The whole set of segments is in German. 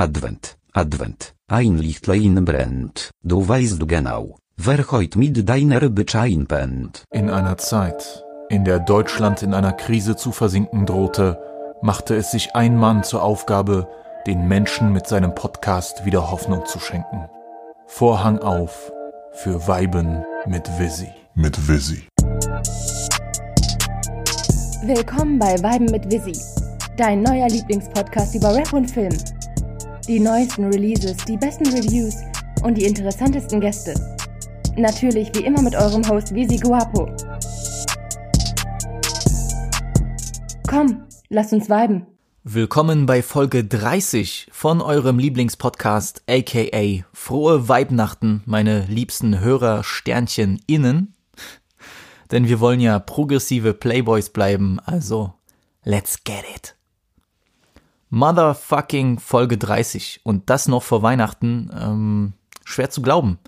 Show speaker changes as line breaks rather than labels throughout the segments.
Advent, Advent, ein Lichtlein brennt, du weißt genau, wer heut mit deiner Beschein pennt.
In einer Zeit, in der Deutschland in einer Krise zu versinken drohte, machte es sich ein Mann zur Aufgabe, den Menschen mit seinem Podcast wieder Hoffnung zu schenken. Vorhang auf für Weiben mit Visi.
Mit Visi.
Willkommen bei Weiben mit Visi, dein neuer Lieblingspodcast über Rap und Film. Die neuesten Releases, die besten Reviews und die interessantesten Gäste. Natürlich wie immer mit eurem Host Visi Guapo. Komm, lasst uns viben.
Willkommen bei Folge 30 von eurem Lieblingspodcast, aka Frohe Weibnachten, meine liebsten Hörer Sternchen innen. Denn wir wollen ja progressive Playboys bleiben, also let's get it. Motherfucking Folge 30 und das noch vor Weihnachten, ähm, schwer zu glauben.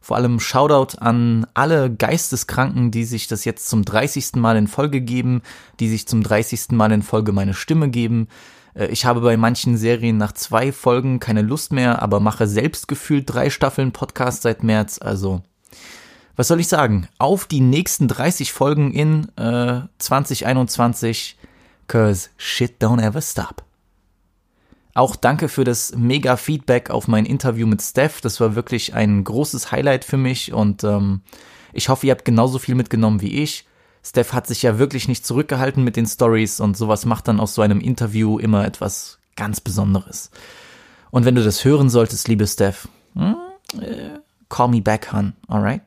Vor allem Shoutout an alle Geisteskranken, die sich das jetzt zum 30. Mal in Folge geben, die sich zum 30. Mal in Folge meine Stimme geben. Äh, Ich habe bei manchen Serien nach zwei Folgen keine Lust mehr, aber mache selbst gefühlt drei Staffeln Podcast seit März, also was soll ich sagen? Auf die nächsten 30 Folgen in äh, 2021, cause shit don't ever stop. Auch danke für das mega Feedback auf mein Interview mit Steph. Das war wirklich ein großes Highlight für mich und ähm, ich hoffe, ihr habt genauso viel mitgenommen wie ich. Steph hat sich ja wirklich nicht zurückgehalten mit den Stories und sowas macht dann aus so einem Interview immer etwas ganz Besonderes. Und wenn du das hören solltest, liebe Steph, hm, äh, call me back, hon, alright?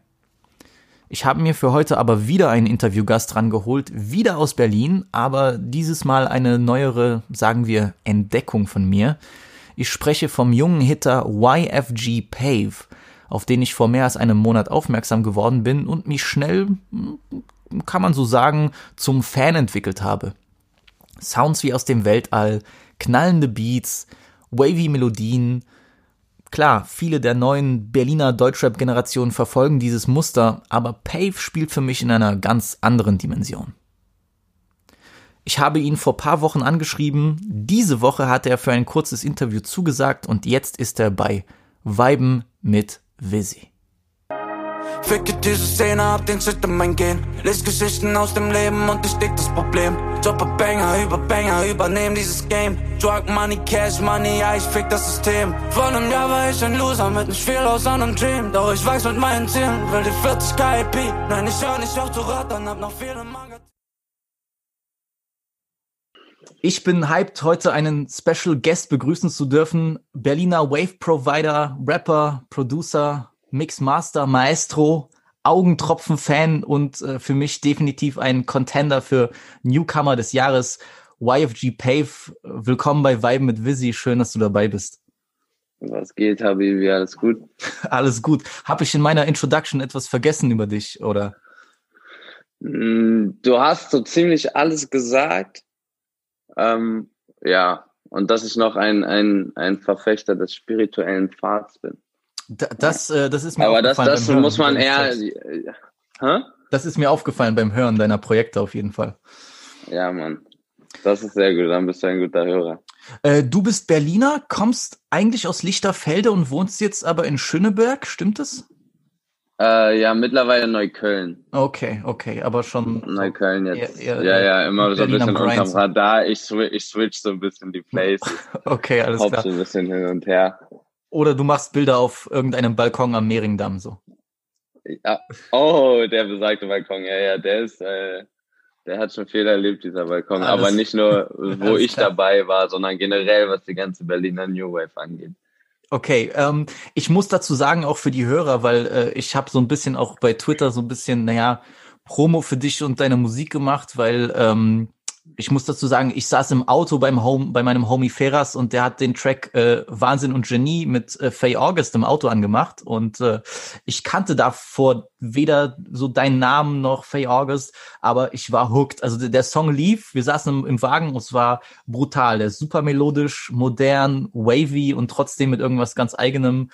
Ich habe mir für heute aber wieder einen Interviewgast rangeholt, wieder aus Berlin, aber dieses Mal eine neuere, sagen wir, Entdeckung von mir. Ich spreche vom jungen Hitter YFG Pave, auf den ich vor mehr als einem Monat aufmerksam geworden bin und mich schnell, kann man so sagen, zum Fan entwickelt habe. Sounds wie aus dem Weltall, knallende Beats, wavy Melodien, Klar, viele der neuen Berliner Deutschrap-Generationen verfolgen dieses Muster, aber Pave spielt für mich in einer ganz anderen Dimension. Ich habe ihn vor paar Wochen angeschrieben, diese Woche hat er für ein kurzes Interview zugesagt und jetzt ist er bei Weiben mit Visi.
Ficke diese Szene, hab den in mein Gen. Lies Geschichten aus dem Leben und ich dick das Problem. Droppe Banger über Banger, übernehm dieses Game. Drug Money, Cash Money, ja, ich fick das System. Vor einem Jahr war ich ein Loser mit nicht viel aus einem Dream. Doch ich weiß mit meinen Zielen, will die 40 KIP. Nein, ich hör nicht auf zu rattern, hab noch viele Manga.
Ich bin hyped, heute einen Special Guest begrüßen zu dürfen. Berliner Wave Provider, Rapper, Producer, Mixmaster, Maestro, Augentropfen-Fan und äh, für mich definitiv ein Contender für Newcomer des Jahres. YFG Pave, willkommen bei Weiben mit Visi. Schön, dass du dabei bist.
Was geht, Habibi? Alles gut?
Alles gut. Habe ich in meiner Introduction etwas vergessen über dich, oder?
Mm, Du hast so ziemlich alles gesagt. Ähm, ja, und dass ich noch ein, ein, ein Verfechter des spirituellen Pfads bin.
Da, das, äh, das ist mir
Aber das,
aufgefallen.
das
beim Hören
muss man eher.
Texts.
Hä?
Das ist mir aufgefallen beim Hören deiner Projekte auf jeden Fall.
Ja, Mann. Das ist sehr gut, dann bist du ein guter Hörer.
Äh, du bist Berliner, kommst eigentlich aus Lichterfelde und wohnst jetzt aber in Schöneberg, stimmt das?
Äh, ja, mittlerweile Neukölln.
Okay, okay, aber schon.
Neukölln jetzt.
Eher- eher-
ja, ja, immer so ein bisschen unterm. Radar. Ich, swi ich switch so ein bisschen die Places.
Okay, alles
Hop
klar.
so ein bisschen hin und her.
Oder du machst Bilder auf irgendeinem Balkon am Mehringdamm so.
Ja. Oh, der besagte Balkon. Ja, ja, der ist, äh, der hat schon viel erlebt, dieser Balkon.
Alles-
Aber nicht nur, wo ich
klar.
dabei war, sondern generell, was die ganze Berliner New Wave angeht.
Okay, ähm, ich muss dazu sagen, auch für die Hörer, weil äh, ich habe so ein bisschen auch bei Twitter so ein bisschen, naja, Promo für dich und deine Musik gemacht, weil ähm, ich muss dazu sagen, ich saß im Auto beim Home, bei meinem Homie Ferras und der hat den Track äh, Wahnsinn und Genie mit äh, Faye August im Auto angemacht und äh, ich kannte davor weder so deinen Namen noch Faye August, aber ich war hooked. Also der, der Song lief, wir saßen im, im Wagen und es war brutal. Der ist super melodisch, modern, wavy und trotzdem mit irgendwas ganz eigenem.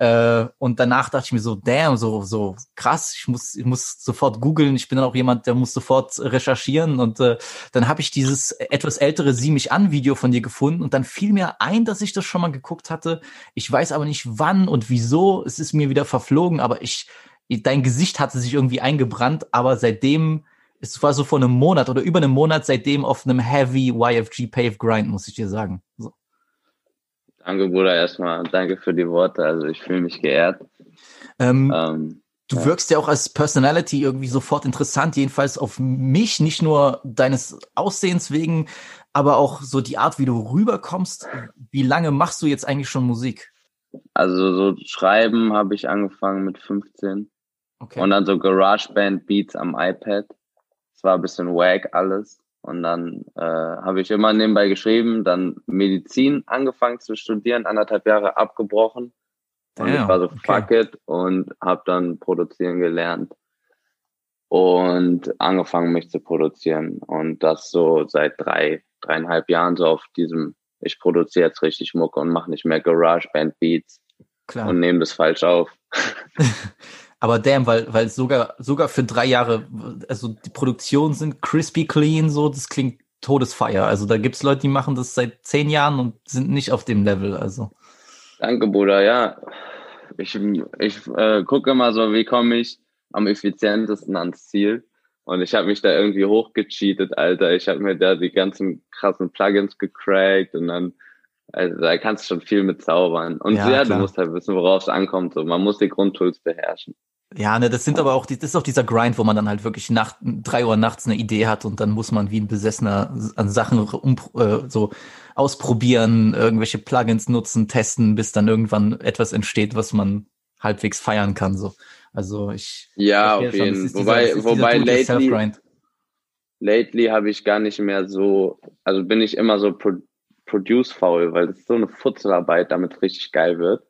Äh, und danach dachte ich mir so, damn, so, so krass, ich muss, ich muss sofort googeln. Ich bin dann auch jemand, der muss sofort recherchieren. Und äh, dann habe ich dieses etwas ältere Sieh mich an Video von dir gefunden und dann fiel mir ein, dass ich das schon mal geguckt hatte. Ich weiß aber nicht wann und wieso. Es ist mir wieder verflogen, aber ich, dein Gesicht hatte sich irgendwie eingebrannt, aber seitdem es war so vor einem Monat oder über einem Monat seitdem auf einem heavy YFG Pave Grind, muss ich dir sagen. So.
Danke, Bruder, erstmal. Danke für die Worte. Also ich fühle mich geehrt.
Ähm, ähm, du ja. wirkst ja auch als Personality irgendwie sofort interessant, jedenfalls auf mich, nicht nur deines Aussehens wegen, aber auch so die Art, wie du rüberkommst. Wie lange machst du jetzt eigentlich schon Musik?
Also so schreiben habe ich angefangen mit 15. Okay. Und dann so GarageBand Beats am iPad. Es war ein bisschen wack alles. Und dann äh, habe ich immer nebenbei geschrieben, dann Medizin angefangen zu studieren, anderthalb Jahre abgebrochen. Und Damn, ich war so, fuck okay. it, und habe dann produzieren gelernt. Und angefangen, mich zu produzieren. Und das so seit drei, dreieinhalb Jahren so auf diesem, ich produziere jetzt richtig Mucke und mache nicht mehr Garage-Band Beats. Klar. Und nehme das falsch auf.
Aber damn, weil, weil sogar, sogar für drei Jahre, also die Produktionen sind crispy clean, so, das klingt Todesfeier. Also da gibt's Leute, die machen das seit zehn Jahren und sind nicht auf dem Level, also.
Danke, Bruder, ja. Ich, ich äh, gucke immer so, wie komme ich am effizientesten ans Ziel. Und ich habe mich da irgendwie hochgecheatet, Alter. Ich habe mir da die ganzen krassen Plugins gecrackt und dann, also da kannst du schon viel mit zaubern. Und ja, ja du musst halt wissen, worauf es ankommt. So, man muss die Grundtools beherrschen.
Ja, ne, das sind aber auch, die, das ist auch dieser Grind, wo man dann halt wirklich nach drei Uhr nachts eine Idee hat und dann muss man wie ein Besessener an Sachen um, äh, so ausprobieren, irgendwelche Plugins nutzen, testen, bis dann irgendwann etwas entsteht, was man halbwegs feiern kann. So, also ich.
Ja, auf jeden. Fall. Wobei, dieser, wobei lately, lately habe ich gar nicht mehr so, also bin ich immer so pro, produce faul, weil das ist so eine Futzelarbeit, damit es richtig geil wird.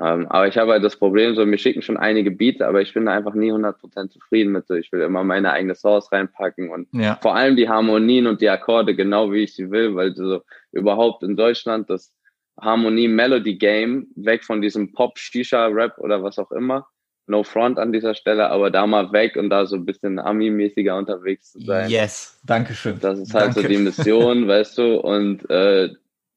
Ähm, aber ich habe halt das Problem, so mir schicken schon einige Beats, aber ich bin da einfach nie 100% zufrieden mit so. Ich will immer meine eigene Source reinpacken und ja. vor allem die Harmonien und die Akkorde genau wie ich sie will, weil so überhaupt in Deutschland das Harmonie-Melody-Game weg von diesem Pop-Shisha-Rap oder was auch immer. No front an dieser Stelle, aber da mal weg und da so ein bisschen Ami-mäßiger unterwegs zu sein.
Yes, danke schön.
Das ist halt Danke. so die Mission, weißt du, und, äh,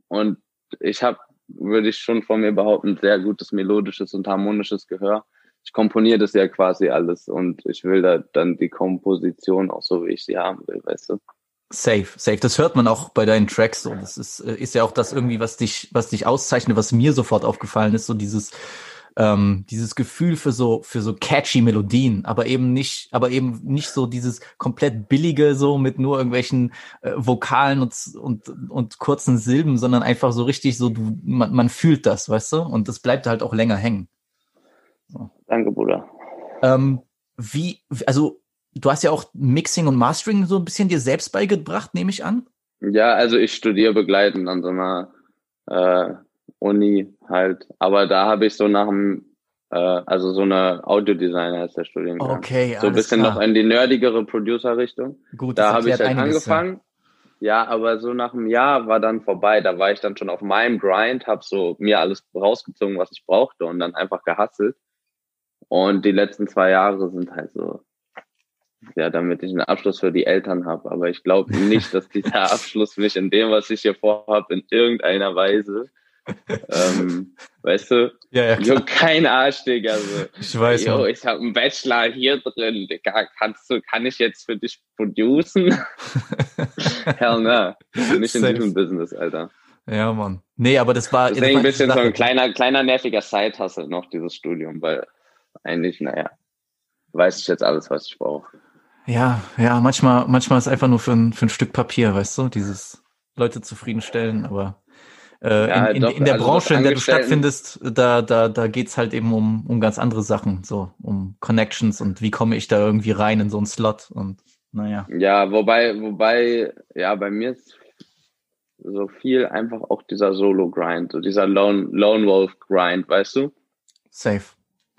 und ich habe würde ich schon von mir behaupten, sehr gutes melodisches und harmonisches Gehör. Ich komponiere das ja quasi alles und ich will da dann die Komposition auch so, wie ich sie haben will, weißt du?
Safe, safe. Das hört man auch bei deinen Tracks. So. Das ist, äh, ist ja auch das irgendwie, was dich, was dich auszeichnet, was mir sofort aufgefallen ist, so dieses, ähm, dieses Gefühl für so für so catchy Melodien, aber eben nicht, aber eben nicht so dieses komplett billige so mit nur irgendwelchen äh, Vokalen und, und und kurzen Silben, sondern einfach so richtig so du man, man fühlt das, weißt du, und das bleibt halt auch länger hängen.
So. Danke, Bruder.
Ähm, wie also du hast ja auch Mixing und Mastering so ein bisschen dir selbst beigebracht, nehme ich an.
Ja, also ich studiere begleitend an so einer äh, Uni halt. Aber da habe ich so nach dem, äh, also so eine Audiodesigner ist der Studiengang.
Okay,
So ein bisschen klar. noch in die nerdigere Producer-Richtung. Gut, da habe ich halt angefangen. Ja, aber so nach einem Jahr war dann vorbei. Da war ich dann schon auf meinem Grind, habe so mir alles rausgezogen, was ich brauchte und dann einfach gehasselt. Und die letzten zwei Jahre sind halt so, ja, damit ich einen Abschluss für die Eltern habe. Aber ich glaube nicht, dass dieser Abschluss mich in dem, was ich hier vorhabe, in irgendeiner Weise ähm, weißt du?
Ja, ja,
klar. Jo, kein Arsch, Digga. So.
Ich weiß
Jo, ich habe einen Bachelor hier drin, Digga. Kannst du, kann ich jetzt für dich producen? Hell no. Nicht in diesem Business, Alter.
Ja, Mann. Nee, aber das war.
Deswegen ein bisschen so ein kleiner, kleiner nerviger Side-Hustle noch, dieses Studium, weil eigentlich, naja, weiß ich jetzt alles, was ich brauche.
Ja, ja, manchmal, manchmal ist einfach nur für ein, für ein Stück Papier, weißt du, dieses Leute zufriedenstellen, aber äh, ja, in, in, doch, in, der also Branche, in der du stattfindest, da, da, da geht's halt eben um, um ganz andere Sachen, so um Connections und wie komme ich da irgendwie rein in so einen Slot und naja.
Ja, wobei, wobei, ja, bei mir ist so viel einfach auch dieser Solo-Grind, so dieser Lone, Lone Wolf-Grind, weißt du?
Safe.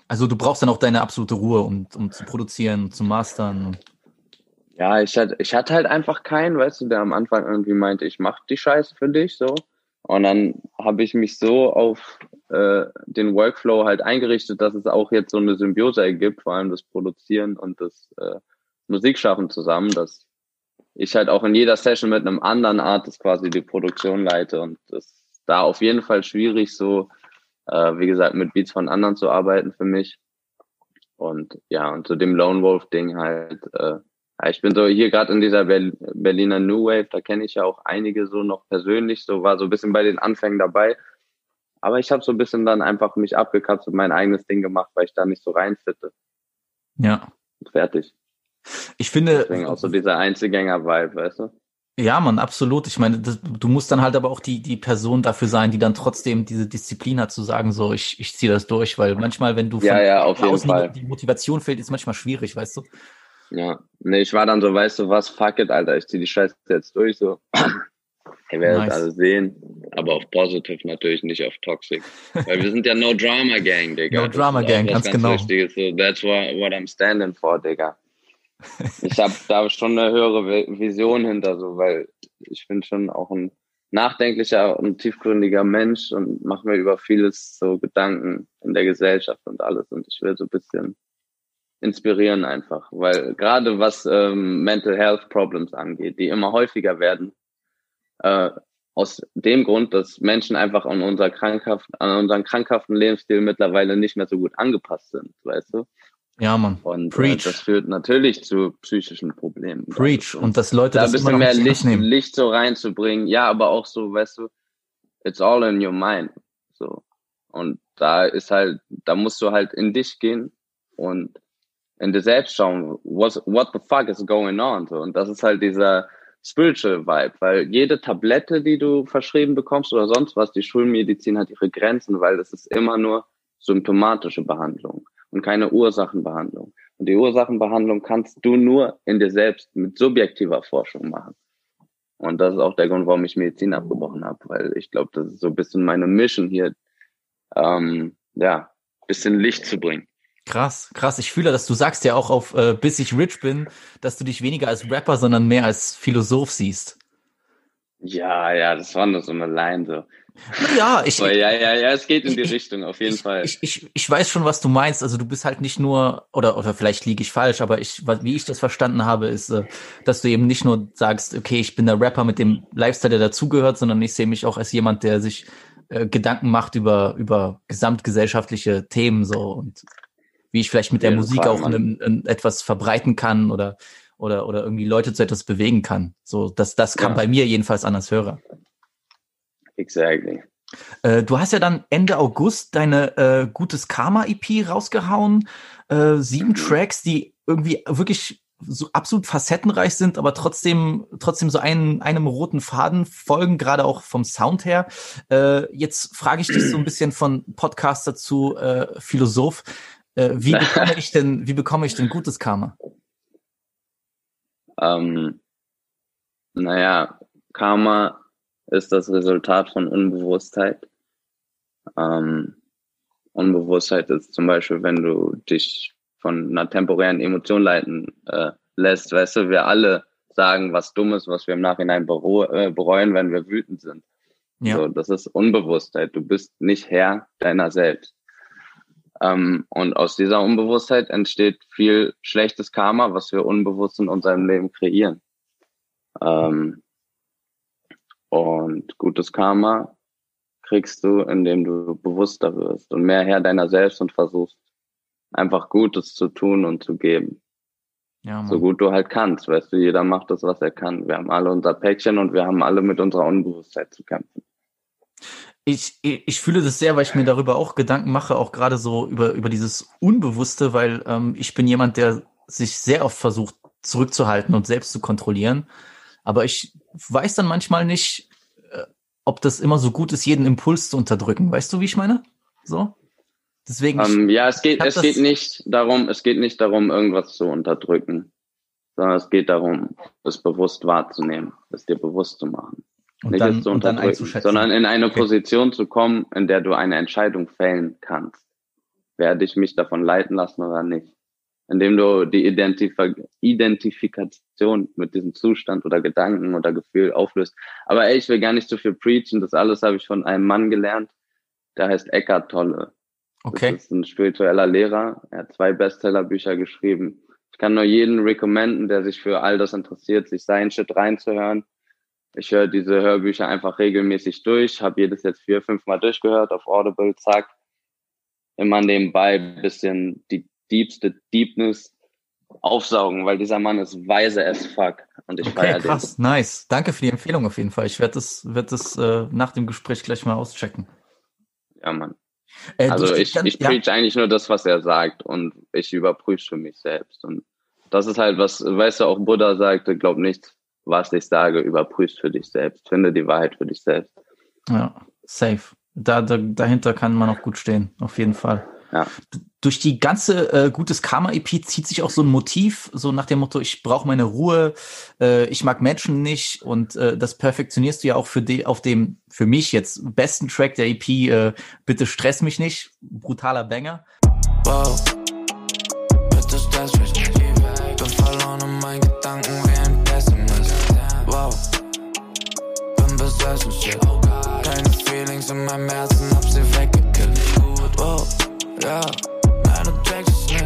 Also du brauchst dann auch deine absolute Ruhe, um, um zu produzieren, zu mastern.
Ja, ich hatte, ich hatte halt einfach keinen, weißt du, der am Anfang irgendwie meinte, ich mach die Scheiße für dich, so. Und dann habe ich mich so auf, äh, den Workflow halt eingerichtet, dass es auch jetzt so eine Symbiose ergibt, vor allem das Produzieren und das äh, Musikschaffen zusammen, dass ich halt auch in jeder Session mit einem anderen Artist quasi die Produktion leite und das da auf jeden Fall schwierig, so, äh, wie gesagt, mit Beats von anderen zu arbeiten für mich. Und ja, und zu dem Lone Wolf-Ding halt, äh, ich bin so hier gerade in dieser Berliner New Wave, da kenne ich ja auch einige so noch persönlich, so war so ein bisschen bei den Anfängen dabei. Aber ich habe so ein bisschen dann einfach mich abgekapselt und mein eigenes Ding gemacht, weil ich da nicht so reinfitte.
Ja.
Und fertig.
Ich finde.
Deswegen auch so dieser Einzelgänger-Vibe, weißt du?
Ja, man, absolut. Ich meine, das, du musst dann halt aber auch die, die Person dafür sein, die dann trotzdem diese Disziplin hat, zu sagen, so, ich, ich ziehe das durch, weil manchmal, wenn du
von ja, ja, auf jeden Fall.
Die, die Motivation fehlt, ist manchmal schwierig, weißt du?
Ja, nee, ich war dann so, weißt du was, fuck it, Alter, ich zieh die Scheiße jetzt durch, so. Ihr werdet nice. alle sehen, aber auf positive natürlich, nicht auf toxic. Weil wir sind ja No Drama Gang, Digga.
No Drama Gang, ganz, ganz genau.
Wichtiges. So, that's what, what I'm standing for, Digga. ich habe da schon eine höhere Vision hinter, so, weil ich bin schon auch ein nachdenklicher und tiefgründiger Mensch und mache mir über vieles so Gedanken in der Gesellschaft und alles. Und ich will so ein bisschen inspirieren einfach, weil gerade was ähm, Mental Health Problems angeht, die immer häufiger werden, äh, aus dem Grund, dass Menschen einfach an unser krankhaft, an unseren krankhaften Lebensstil mittlerweile nicht mehr so gut angepasst sind, weißt du?
Ja, Mann.
Und äh, Preach. Äh, das führt natürlich zu psychischen Problemen.
Preach. Und dass Leute
da das ein bisschen mehr Licht, Licht so reinzubringen. Ja, aber auch so, weißt du, it's all in your mind. So. Und da ist halt, da musst du halt in dich gehen und in dir selbst schauen, what, what the fuck is going on? So. Und das ist halt dieser spiritual Vibe, weil jede Tablette, die du verschrieben bekommst oder sonst was, die Schulmedizin hat ihre Grenzen, weil das ist immer nur symptomatische Behandlung und keine Ursachenbehandlung. Und die Ursachenbehandlung kannst du nur in dir selbst mit subjektiver Forschung machen. Und das ist auch der Grund, warum ich Medizin abgebrochen habe, weil ich glaube, das ist so ein bisschen meine Mission hier, ähm, ja, bisschen Licht zu bringen.
Krass, krass. Ich fühle, dass du sagst ja auch auf äh, bis ich rich bin, dass du dich weniger als Rapper, sondern mehr als Philosoph siehst.
Ja, ja, das war nur so eine Line so.
Ja, ich.
Aber ja, ja, ja, es geht in die ich, Richtung, auf jeden
ich,
Fall.
Ich, ich, ich weiß schon, was du meinst. Also du bist halt nicht nur, oder, oder vielleicht liege ich falsch, aber ich, wie ich das verstanden habe, ist, äh, dass du eben nicht nur sagst, okay, ich bin der Rapper mit dem Lifestyle, der dazugehört, sondern ich sehe mich auch als jemand, der sich äh, Gedanken macht über, über gesamtgesellschaftliche Themen so und wie ich vielleicht mit der Musik Fall, auch in, in etwas verbreiten kann oder, oder, oder irgendwie Leute zu etwas bewegen kann. So, das, das kam ja. bei mir jedenfalls an als Hörer.
Exactly.
Äh, du hast ja dann Ende August deine äh, Gutes Karma EP rausgehauen. Äh, sieben mhm. Tracks, die irgendwie wirklich so absolut facettenreich sind, aber trotzdem, trotzdem so einen, einem roten Faden folgen, gerade auch vom Sound her. Äh, jetzt frage ich dich so ein bisschen von Podcaster zu äh, Philosoph. Äh, wie bekomme ich denn, wie bekomme ich denn gutes Karma?
Ähm, naja, Karma ist das Resultat von Unbewusstheit. Ähm, Unbewusstheit ist zum Beispiel, wenn du dich von einer temporären Emotion leiten äh, lässt. Weißt du, wir alle sagen was Dummes, was wir im Nachhinein äh, bereuen, wenn wir wütend sind. Ja. So, das ist Unbewusstheit. Du bist nicht Herr deiner selbst. Ähm, und aus dieser Unbewusstheit entsteht viel schlechtes Karma, was wir unbewusst in unserem Leben kreieren. Ähm, und gutes Karma kriegst du, indem du bewusster wirst und mehr Herr deiner selbst und versuchst einfach Gutes zu tun und zu geben. Ja, so gut du halt kannst, weißt du, jeder macht das, was er kann. Wir haben alle unser Päckchen und wir haben alle mit unserer Unbewusstheit zu kämpfen.
Ich, ich fühle das sehr, weil ich mir darüber auch Gedanken mache, auch gerade so über, über dieses Unbewusste, weil ähm, ich bin jemand, der sich sehr oft versucht zurückzuhalten und selbst zu kontrollieren. Aber ich weiß dann manchmal nicht, äh, ob das immer so gut ist, jeden Impuls zu unterdrücken. Weißt du, wie ich meine? So?
Deswegen. Um, ähm, ja, es geht, es geht nicht darum, es geht nicht darum, irgendwas zu unterdrücken, sondern es geht darum, es bewusst wahrzunehmen, es dir bewusst zu machen.
Und nicht dann, zu unterdrücken,
sondern in eine okay. Position zu kommen, in der du eine Entscheidung fällen kannst. Werde ich mich davon leiten lassen oder nicht? Indem du die Identif Identifikation mit diesem Zustand oder Gedanken oder Gefühl auflöst. Aber ey, ich will gar nicht so viel preachen. Das alles habe ich von einem Mann gelernt, der heißt Eckart Tolle.
Okay.
Das ist ein spiritueller Lehrer. Er hat zwei Bestsellerbücher geschrieben. Ich kann nur jeden recommenden, der sich für all das interessiert, sich sein Shit reinzuhören. Ich höre diese Hörbücher einfach regelmäßig durch, habe jedes jetzt vier, fünf Mal durchgehört auf Audible, zack. Immer nebenbei bisschen die deepste Deepness aufsaugen, weil dieser Mann ist weise as fuck und ich
okay,
feiere
krass, den. nice. Danke für die Empfehlung auf jeden Fall. Ich werde das, werd das äh, nach dem Gespräch gleich mal auschecken.
Ja, Mann. Äh, also ich, ganz, ich preach ja. eigentlich nur das, was er sagt und ich überprüfe für mich selbst. Und das ist halt was, weißt du, auch Buddha sagte, glaub nicht, was ich sage, überprüfst für dich selbst. Finde die Wahrheit für dich selbst.
Ja, safe. Da, da, dahinter kann man auch gut stehen, auf jeden Fall.
Ja.
Durch die ganze äh, Gutes Karma-EP zieht sich auch so ein Motiv, so nach dem Motto, ich brauche meine Ruhe, äh, ich mag Menschen nicht und äh, das perfektionierst du ja auch für die, auf dem, für mich jetzt besten Track der EP, äh, Bitte stress mich nicht, brutaler Banger. Wow. Bitte stress mich Feelings in meinem Herzen, hab sie weggekillt. Wow. Ja, meine Tracks nicht.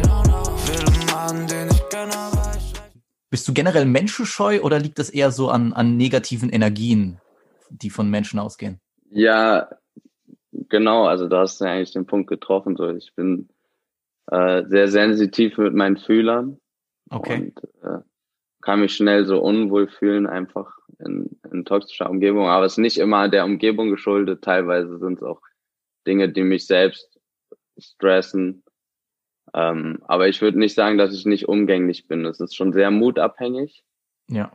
Viele Mann, den ich gerne weiß. Bist du generell menschenscheu oder liegt das eher so an, an negativen Energien, die von Menschen ausgehen?
Ja, genau. Also da hast du ja eigentlich den Punkt getroffen. So, ich bin äh, sehr sensitiv mit meinen Fühlern.
Okay.
Und äh, kann mich schnell so unwohl fühlen, einfach in, in toxischer Umgebung. Aber es ist nicht immer der Umgebung geschuldet. Teilweise sind es auch Dinge, die mich selbst stressen. Ähm, aber ich würde nicht sagen, dass ich nicht umgänglich bin. Es ist schon sehr mutabhängig.
Ja.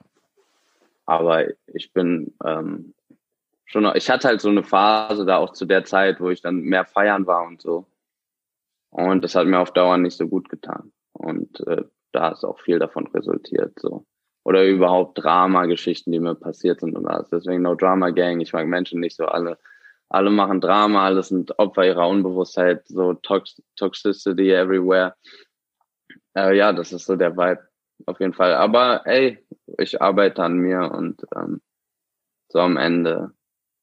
Aber ich bin ähm, schon, noch, ich hatte halt so eine Phase da auch zu der Zeit, wo ich dann mehr feiern war und so. Und das hat mir auf Dauer nicht so gut getan. Und äh, da ist auch viel davon resultiert, so. Oder überhaupt Drama-Geschichten, die mir passiert sind und alles. Deswegen No Drama Gang. Ich mag Menschen nicht so alle alle machen Drama, alle sind Opfer ihrer Unbewusstheit, so Tox Toxicity everywhere. Äh, ja, das ist so der Vibe, auf jeden Fall. Aber ey, ich arbeite an mir und ähm, so am Ende,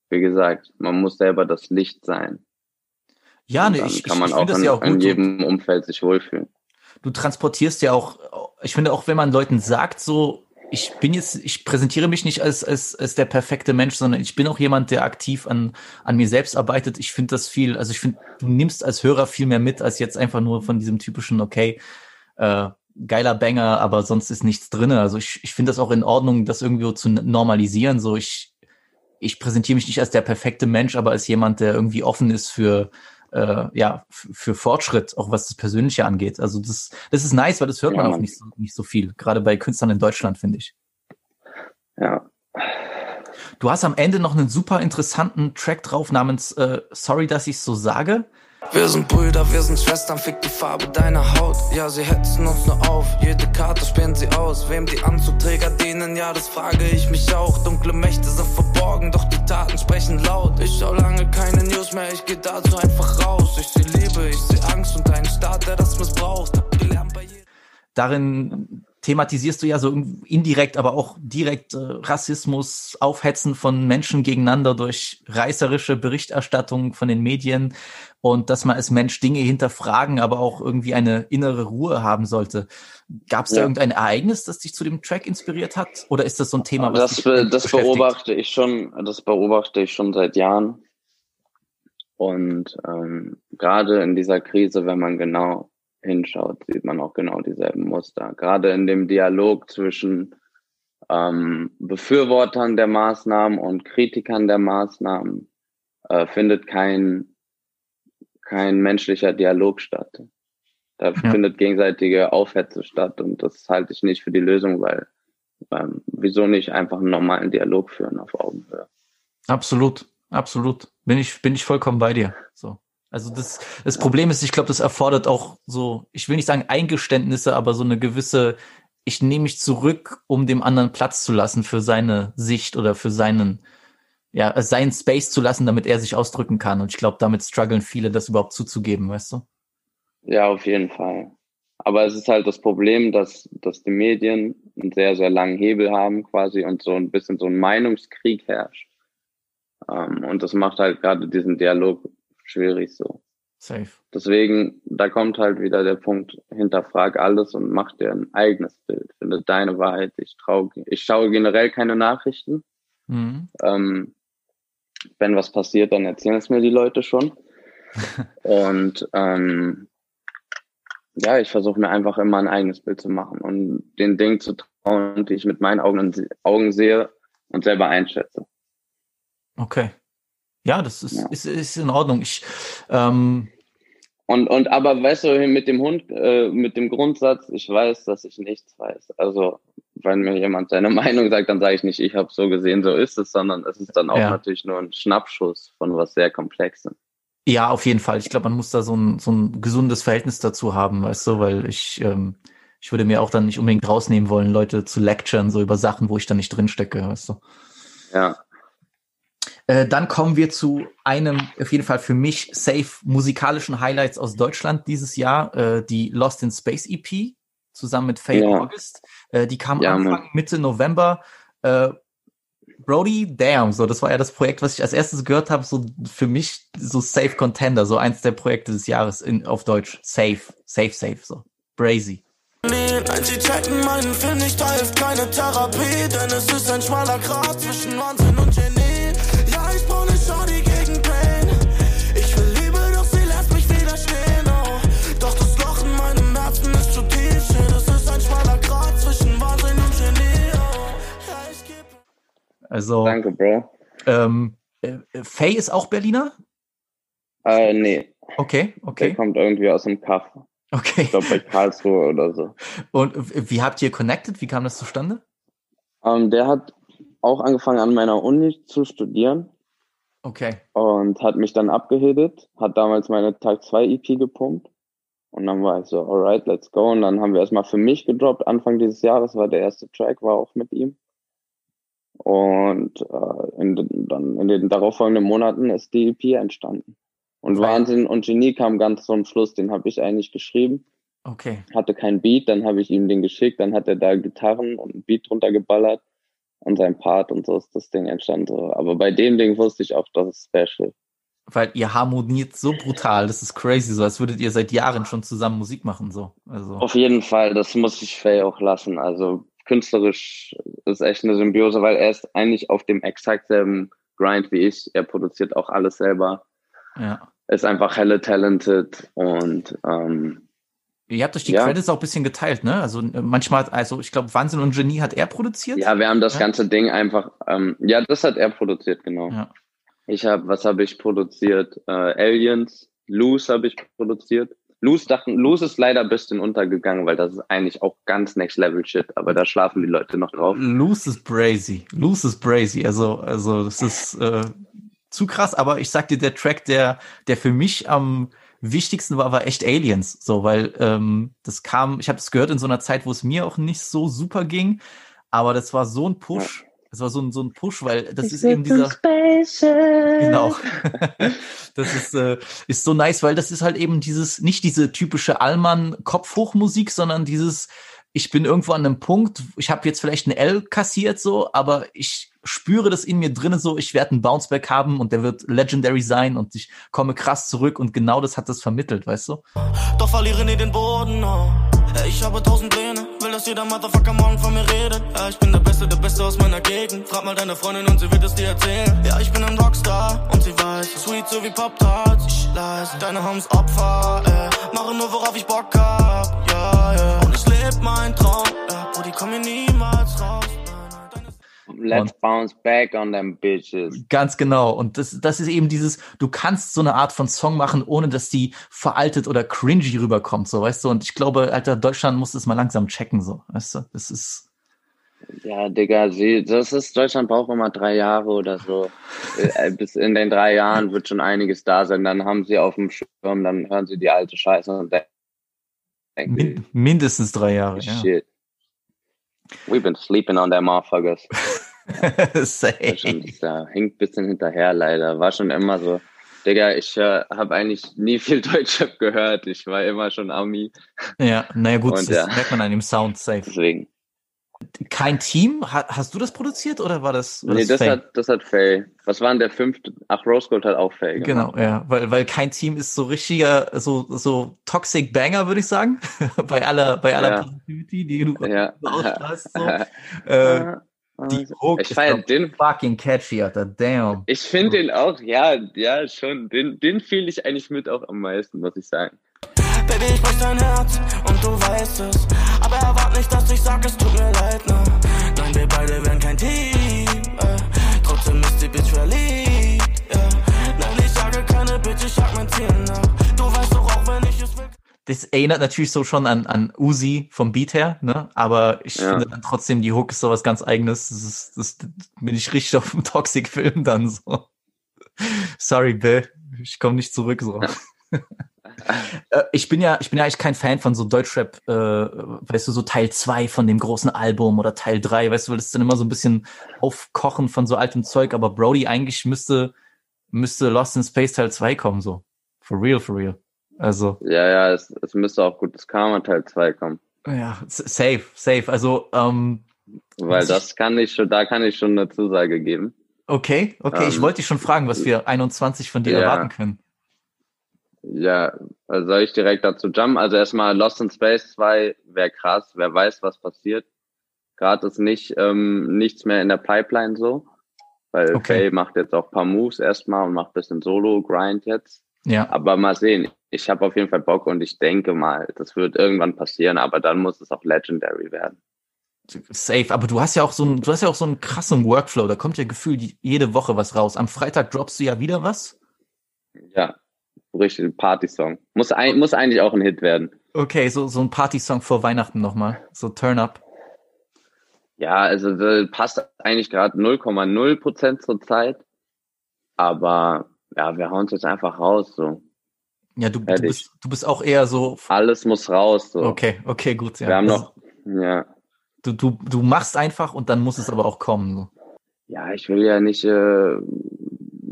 wie gesagt, man muss selber das Licht sein.
Ja, ne, ich,
kann man ich, ich auch, in, ja auch in jedem Umfeld sich wohlfühlen.
Du transportierst ja auch, ich finde auch, wenn man Leuten sagt, so, ich bin jetzt, ich präsentiere mich nicht als, als, als der perfekte Mensch, sondern ich bin auch jemand, der aktiv an, an mir selbst arbeitet. Ich finde das viel, also ich finde, du nimmst als Hörer viel mehr mit, als jetzt einfach nur von diesem typischen, okay, äh, geiler Banger, aber sonst ist nichts drinne. Also ich, ich finde das auch in Ordnung, das irgendwie zu normalisieren. So ich, ich präsentiere mich nicht als der perfekte Mensch, aber als jemand, der irgendwie offen ist für, äh, ja, für Fortschritt, auch was das Persönliche angeht. Also das, das ist nice, weil das hört ja, man auch nicht so, nicht so viel, gerade bei Künstlern in Deutschland, finde ich.
Ja.
Du hast am Ende noch einen super interessanten Track drauf namens äh, Sorry, dass ich so sage. Wir sind Brüder, wir sind Schwestern, fick die Farbe deiner Haut. Ja, sie hetzen uns nur auf, jede Karte sperren sie aus. Wem die Anzugträger dienen, ja, das frage ich mich auch. Dunkle Mächte sind verborgen, doch die Taten sprechen laut. Ich schau lange keine News mehr, ich geh dazu einfach raus. Ich seh Liebe, ich seh Angst und einen Staat, der das missbraucht. Darin thematisierst du ja so indirekt, aber auch direkt äh, Rassismus, Aufhetzen von Menschen gegeneinander durch reißerische Berichterstattung von den Medien und dass man als Mensch Dinge hinterfragen, aber auch irgendwie eine innere Ruhe haben sollte. Gab es da ja. irgendein Ereignis, das dich zu dem Track inspiriert hat? Oder ist das so ein Thema,
was das, dich das beobachte ich schon, das beobachte ich schon seit Jahren. Und ähm, gerade in dieser Krise, wenn man genau hinschaut, sieht man auch genau dieselben Muster. Gerade in dem Dialog zwischen ähm, Befürwortern der Maßnahmen und Kritikern der Maßnahmen äh, findet kein, kein menschlicher Dialog statt. Da ja. findet gegenseitige Aufhetze statt und das halte ich nicht für die Lösung, weil ähm, wieso nicht einfach einen normalen Dialog führen auf Augenhöhe?
Absolut, absolut. Bin ich, bin ich vollkommen bei dir. So. Also das, das Problem ist, ich glaube, das erfordert auch so, ich will nicht sagen Eingeständnisse, aber so eine gewisse, ich nehme mich zurück, um dem anderen Platz zu lassen für seine Sicht oder für seinen, ja, seinen Space zu lassen, damit er sich ausdrücken kann. Und ich glaube, damit strugglen viele, das überhaupt zuzugeben, weißt du?
Ja, auf jeden Fall. Aber es ist halt das Problem, dass, dass die Medien einen sehr, sehr langen Hebel haben quasi und so ein bisschen so ein Meinungskrieg herrscht. Ähm, und das macht halt gerade diesen Dialog schwierig so.
Safe.
Deswegen, da kommt halt wieder der Punkt, hinterfrag alles und mach dir ein eigenes Bild. Finde deine Wahrheit. Ich traue, ich schaue generell keine Nachrichten. Mhm. Ähm, wenn was passiert, dann erzählen es mir die Leute schon. und ähm, ja, ich versuche mir einfach immer ein eigenes Bild zu machen und den Dingen zu trauen, die ich mit meinen Augen, Augen sehe und selber einschätze.
Okay. Ja, das ist, ja. ist, ist in Ordnung. Ich, ähm
und, und aber weißt du, mit dem Hund, äh, mit dem Grundsatz, ich weiß, dass ich nichts weiß. Also wenn mir jemand seine Meinung sagt, dann sage ich nicht, ich habe so gesehen, so ist es, sondern es ist dann auch ja. natürlich nur ein Schnappschuss von was sehr Komplexem.
Ja, auf jeden Fall. Ich glaube, man muss da so ein, so ein gesundes Verhältnis dazu haben, weißt du, weil ich, ähm, ich würde mir auch dann nicht unbedingt rausnehmen wollen, Leute zu lecturen, so über Sachen, wo ich dann nicht drinstecke, weißt du.
Ja.
Äh, dann kommen wir zu einem, auf jeden Fall für mich, safe musikalischen Highlights aus Deutschland dieses Jahr, äh, die Lost in Space EP, zusammen mit Faye ja. August. Äh, die kam ja, Anfang, Mann. Mitte November. Äh, Brody, damn, so, das war ja das Projekt, was ich als erstes gehört habe, so für mich so Safe Contender, so eins der Projekte des Jahres in, auf Deutsch. Safe, safe, safe, so. Brazy. Nein, sie checken meinen Film nicht, da hilft keine Therapie, denn es ist ein schmaler Grat zwischen Wahnsinn Also...
Danke, Bro.
Ähm, äh, Faye ist auch Berliner?
Äh, nee.
Okay, okay.
Der kommt irgendwie aus dem Kaff.
Okay.
Ich glaube bei Karlsruhe oder so.
Und wie habt ihr connected? Wie kam das zustande?
Ähm, der hat auch angefangen an meiner Uni zu studieren.
Okay.
Und hat mich dann abgehedet, hat damals meine Tag 2 EP gepumpt. Und dann war ich so, alright, let's go. Und dann haben wir erstmal für mich gedroppt. Anfang dieses Jahres war der erste Track, war auch mit ihm. Und äh, in, dann in den darauffolgenden Monaten ist die EP entstanden. Und Wahnsinn und Genie kam ganz zum Schluss, den habe ich eigentlich geschrieben.
Okay.
Hatte kein Beat, dann habe ich ihm den geschickt, dann hat er da Gitarren und ein Beat drunter geballert und sein Part und so ist das Ding entstanden. Aber bei dem Ding wusste ich auch, das ist special.
Weil ihr harmoniert so brutal, das ist crazy, so als würdet ihr seit Jahren schon zusammen Musik machen, so. Also.
Auf jeden Fall, das muss ich Faye auch lassen. Also künstlerisch ist echt eine Symbiose, weil er ist eigentlich auf dem exakt selben Grind wie ich. Er produziert auch alles selber.
Ja
ist einfach helle talented und ähm,
Ihr habt euch die ja. Credits auch ein bisschen geteilt, ne? Also äh, manchmal, also ich glaube, Wahnsinn und Genie hat er produziert.
Ja, wir haben das ja? ganze Ding einfach, ähm, ja, das hat er produziert, genau. Ja. Ich habe, was habe ich produziert? Äh, Aliens, Loose habe ich produziert. Loose dachten, Loose ist leider ein bisschen untergegangen, weil das ist eigentlich auch ganz next level shit, aber da schlafen die Leute noch drauf.
Loose ist brazy. Loose ist brazy. Also, also das ist äh, zu krass, aber ich sag dir, der Track, der, der für mich am wichtigsten war, war echt Aliens. So, weil ähm, das kam, ich habe es gehört in so einer Zeit, wo es mir auch nicht so super ging, aber das war so ein Push. Das war so ein, so ein Push, weil das ich ist eben dieser. Genau. das ist, äh, ist so nice, weil das ist halt eben dieses, nicht diese typische Allmann-Kopfhochmusik, sondern dieses, ich bin irgendwo an einem Punkt, ich habe jetzt vielleicht ein L kassiert so, aber ich spüre das in mir drinnen so, ich werde einen Bounceback haben und der wird legendary sein und ich komme krass zurück und genau das hat das vermittelt, weißt du? Doch verliere nie den Boden, oh. Ich habe tausend Pläne, will, dass jeder Motherfucker morgen von mir redet. Ja, ich bin der Beste, der Beste aus meiner Gegend. Frag mal deine Freundin und sie wird es dir erzählen. Ja, ich bin ein Rockstar und sie weiß, sweet so wie Pop-Tarts. Leise, deine Homes Opfer, äh. Mache nur, worauf ich Bock hab, ja, ja. Yeah. Und ich lebe mein Traum, ja. Bro, die kommen niemals.
Let's und bounce back on them bitches.
Ganz genau. Und das, das ist eben dieses, du kannst so eine Art von Song machen, ohne dass die veraltet oder cringy rüberkommt, so, weißt du? Und ich glaube, Alter, Deutschland muss das mal langsam checken, so, weißt du? Das ist.
Ja, Digga, sie, das ist, Deutschland braucht immer drei Jahre oder so. Äh, bis in den drei Jahren wird schon einiges da sein. Dann haben sie auf dem Schirm, dann hören sie die alte Scheiße und
denken. Min mindestens drei Jahre, shit. ja.
We've been sleeping on them motherfuckers.
Safe.
Da hinkt ein bisschen hinterher leider. War schon immer so. Digga, ich äh, habe eigentlich nie viel Deutschrap gehört. Ich war immer schon Ami.
Ja, naja gut, Und, das ja. merkt man an dem Sound safe.
Deswegen.
kein Team? hast du das produziert oder war das? War
nee, das, das hat, das hat Faye. Was war denn der fünfte? Ach, Rose Gold hat auch Faye.
Genau, ja, weil, weil kein Team ist so richtiger, so, so Toxic Banger, würde ich sagen. bei aller, bei aller ja. Positivity, die du ja. ausstrahlst. So. äh, die Hook
ich ist den
fucking catchy, Alter. Damn.
Ich finde den auch, ja, ja, schon. Den, den fühle ich eigentlich mit auch am meisten, muss ich sagen. Baby, ich brech dein Herz und du weißt es. Aber erwart nicht, dass ich sag, es tut mir leid, ne? Nein, wir beide wären kein Team, äh. Trotzdem ist die Bitch verliebt, yeah. Nein, ich sage keine Bitch, ich sag mein Ziel, ne?
Das erinnert natürlich so schon an, an Uzi vom Beat her, ne? Aber ich ja. finde dann trotzdem, die Hook ist sowas ganz eigenes. Das, ist, das bin ich richtig auf dem Toxic-Film dann so. Sorry, Bill. Ich komme nicht zurück so. Äh, ich bin ja, ich bin ja eigentlich kein Fan von so Deutschrap, äh, weißt du, so Teil 2 von dem großen Album oder Teil 3, weißt du, weil das ist dann immer so ein bisschen Aufkochen von so altem Zeug, aber Brody eigentlich müsste, müsste Lost in Space Teil 2 kommen, so. For real, for real. Also.
Ja, ja, es, es müsste auch gutes Karma Teil 2 kommen.
Ja, safe, safe. Also, ähm,
Weil das kann ich schon, da kann ich schon eine Zusage geben.
Okay, okay, ähm, ich wollte dich schon fragen, was wir 21 von dir ja. erwarten können.
Ja, also soll ich direkt dazu jumpen? Also erstmal Lost in Space 2 wäre krass, wer weiß, was passiert. Gerade ist nicht ähm, nichts mehr in der Pipeline so, weil okay. Faye macht jetzt auch paar Moves erstmal und macht bisschen Solo-Grind jetzt.
Ja.
Aber mal sehen. Ich habe auf jeden Fall Bock und ich denke mal, das wird irgendwann passieren, aber dann muss es auch Legendary werden.
Safe, aber du hast ja auch so ein, du hast ja auch so einen krassen Workflow, da kommt ja gefühlt jede Woche was raus. Am Freitag droppst du ja wieder was?
Ja, richtig Party-Song. Muss, ein, muss eigentlich auch ein Hit werden.
Okay, so, so ein Party-Song vor Weihnachten nochmal. So Turn Up.
Ja, also das passt eigentlich gerade 0,0 Prozent zur Zeit. Aber ja, wir hauen es jetzt einfach raus. So.
Ja, du, du, bist, du bist auch eher so.
Alles muss raus. So.
Okay, okay, gut.
Ja. Wir haben noch, ja.
Du, du, du machst einfach und dann muss es aber auch kommen. So.
Ja, ich will ja nicht äh,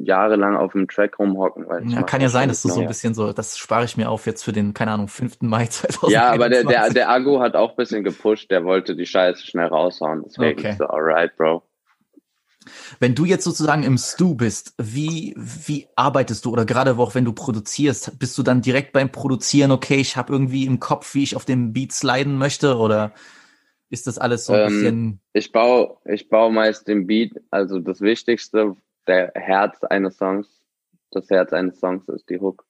jahrelang auf dem Track rumhocken. Weil
ja, kann ja sein, dass du so ein bisschen so, das spare ich mir auf jetzt für den, keine Ahnung, 5. Mai 2020.
Ja, aber der, der, der Agu hat auch ein bisschen gepusht, der wollte die Scheiße schnell raushauen. Deswegen okay. so, alright, Bro.
Wenn du jetzt sozusagen im Stu bist, wie, wie arbeitest du oder gerade auch wenn du produzierst, bist du dann direkt beim Produzieren, okay, ich habe irgendwie im Kopf, wie ich auf dem Beat sliden möchte oder ist das alles so ein ähm, bisschen?
Ich baue, ich baue meist den Beat, also das Wichtigste, der Herz eines Songs, das Herz eines Songs ist die Hook.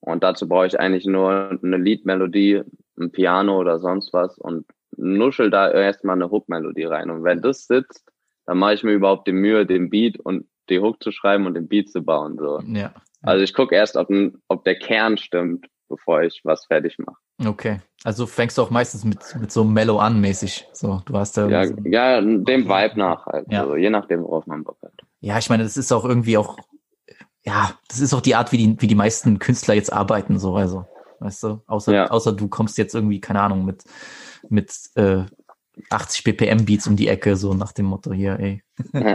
Und dazu brauche ich eigentlich nur eine Liedmelodie, ein Piano oder sonst was und nuschel da erstmal eine Hook-Melodie rein. Und wenn das sitzt, dann mache ich mir überhaupt die Mühe, den Beat und die Hook zu schreiben und den Beat zu bauen. So.
Ja.
Also ich gucke erst, ob, ob der Kern stimmt, bevor ich was fertig mache.
Okay. Also fängst du auch meistens mit, mit so Mellow an mäßig. So, du hast da.
Ja,
so
ja, dem Vibe nach halt. Ja. Also, je nachdem, worauf man Bock hat.
Ja, ich meine, das ist auch irgendwie auch, ja, das ist auch die Art, wie die, wie die meisten Künstler jetzt arbeiten, so, also, weißt du, außer, ja. außer du kommst jetzt irgendwie, keine Ahnung, mit, mit, äh, 80 BPM Beats um die Ecke, so nach dem Motto hier, ey.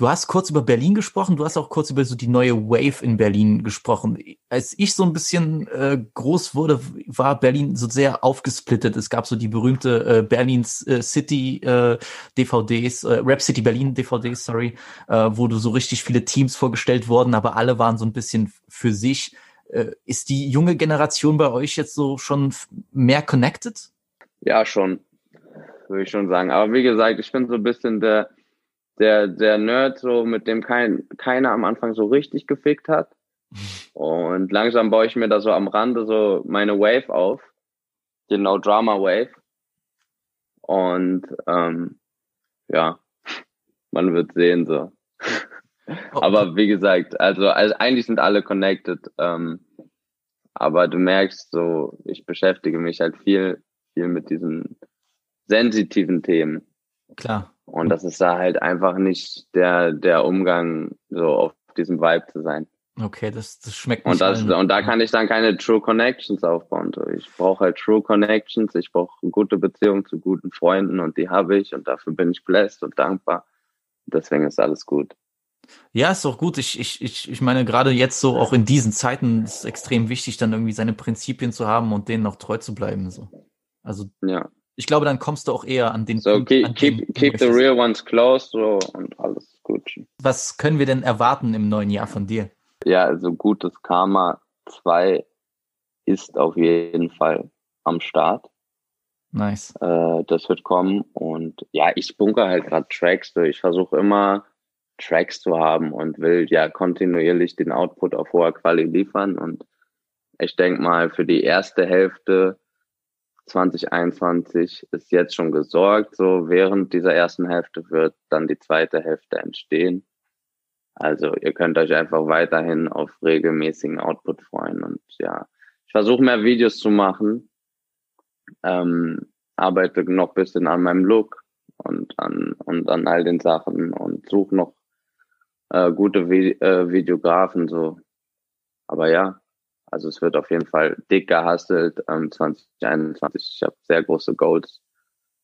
Du hast kurz über Berlin gesprochen, du hast auch kurz über so die neue Wave in Berlin gesprochen. Als ich so ein bisschen äh, groß wurde, war Berlin so sehr aufgesplittet. Es gab so die berühmte äh, Berlins äh, City äh, DVDs, äh, Rap City Berlin DVDs, sorry, äh, wo du so richtig viele Teams vorgestellt wurden, aber alle waren so ein bisschen für sich. Äh, ist die junge Generation bei euch jetzt so schon mehr connected?
Ja, schon, würde ich schon sagen. Aber wie gesagt, ich bin so ein bisschen der der, der Nerd, so mit dem kein, keiner am Anfang so richtig gefickt hat. Und langsam baue ich mir da so am Rande so meine Wave auf. Genau, Drama Wave. Und ähm, ja, man wird sehen so. Oh. aber wie gesagt, also, also eigentlich sind alle connected. Ähm, aber du merkst so, ich beschäftige mich halt viel, viel mit diesen sensitiven Themen.
Klar.
Und das ist da halt einfach nicht der, der Umgang, so auf diesem Vibe zu sein.
Okay, das, das schmeckt
nicht. Und, das, und da kann ich dann keine True Connections aufbauen. So, ich brauche halt True Connections, ich brauche eine gute Beziehung zu guten Freunden und die habe ich und dafür bin ich blessed und dankbar. Deswegen ist alles gut.
Ja, ist doch gut. Ich, ich, ich, ich meine, gerade jetzt so auch in diesen Zeiten ist es extrem wichtig, dann irgendwie seine Prinzipien zu haben und denen auch treu zu bleiben. So. Also
ja.
ich glaube, dann kommst du auch eher an den
so, Punkt. Keep, keep, keep the real ones close so, und alles gut.
Was können wir denn erwarten im neuen Jahr von dir?
Ja, also gutes Karma 2 ist auf jeden Fall am Start.
Nice.
Äh, das wird kommen und ja, ich bunker halt gerade Tracks durch. Ich versuche immer Tracks zu haben und will ja kontinuierlich den Output auf hoher Qualität liefern und ich denke mal für die erste Hälfte 2021 ist jetzt schon gesorgt. So während dieser ersten Hälfte wird dann die zweite Hälfte entstehen. Also ihr könnt euch einfach weiterhin auf regelmäßigen Output freuen und ja, ich versuche mehr Videos zu machen, ähm, arbeite noch bisschen an meinem Look und an und an all den Sachen und suche noch äh, gute Vi äh, Videografen so. Aber ja, also es wird auf jeden Fall dick gehustelt ähm, 2021. Ich habe sehr große Goals.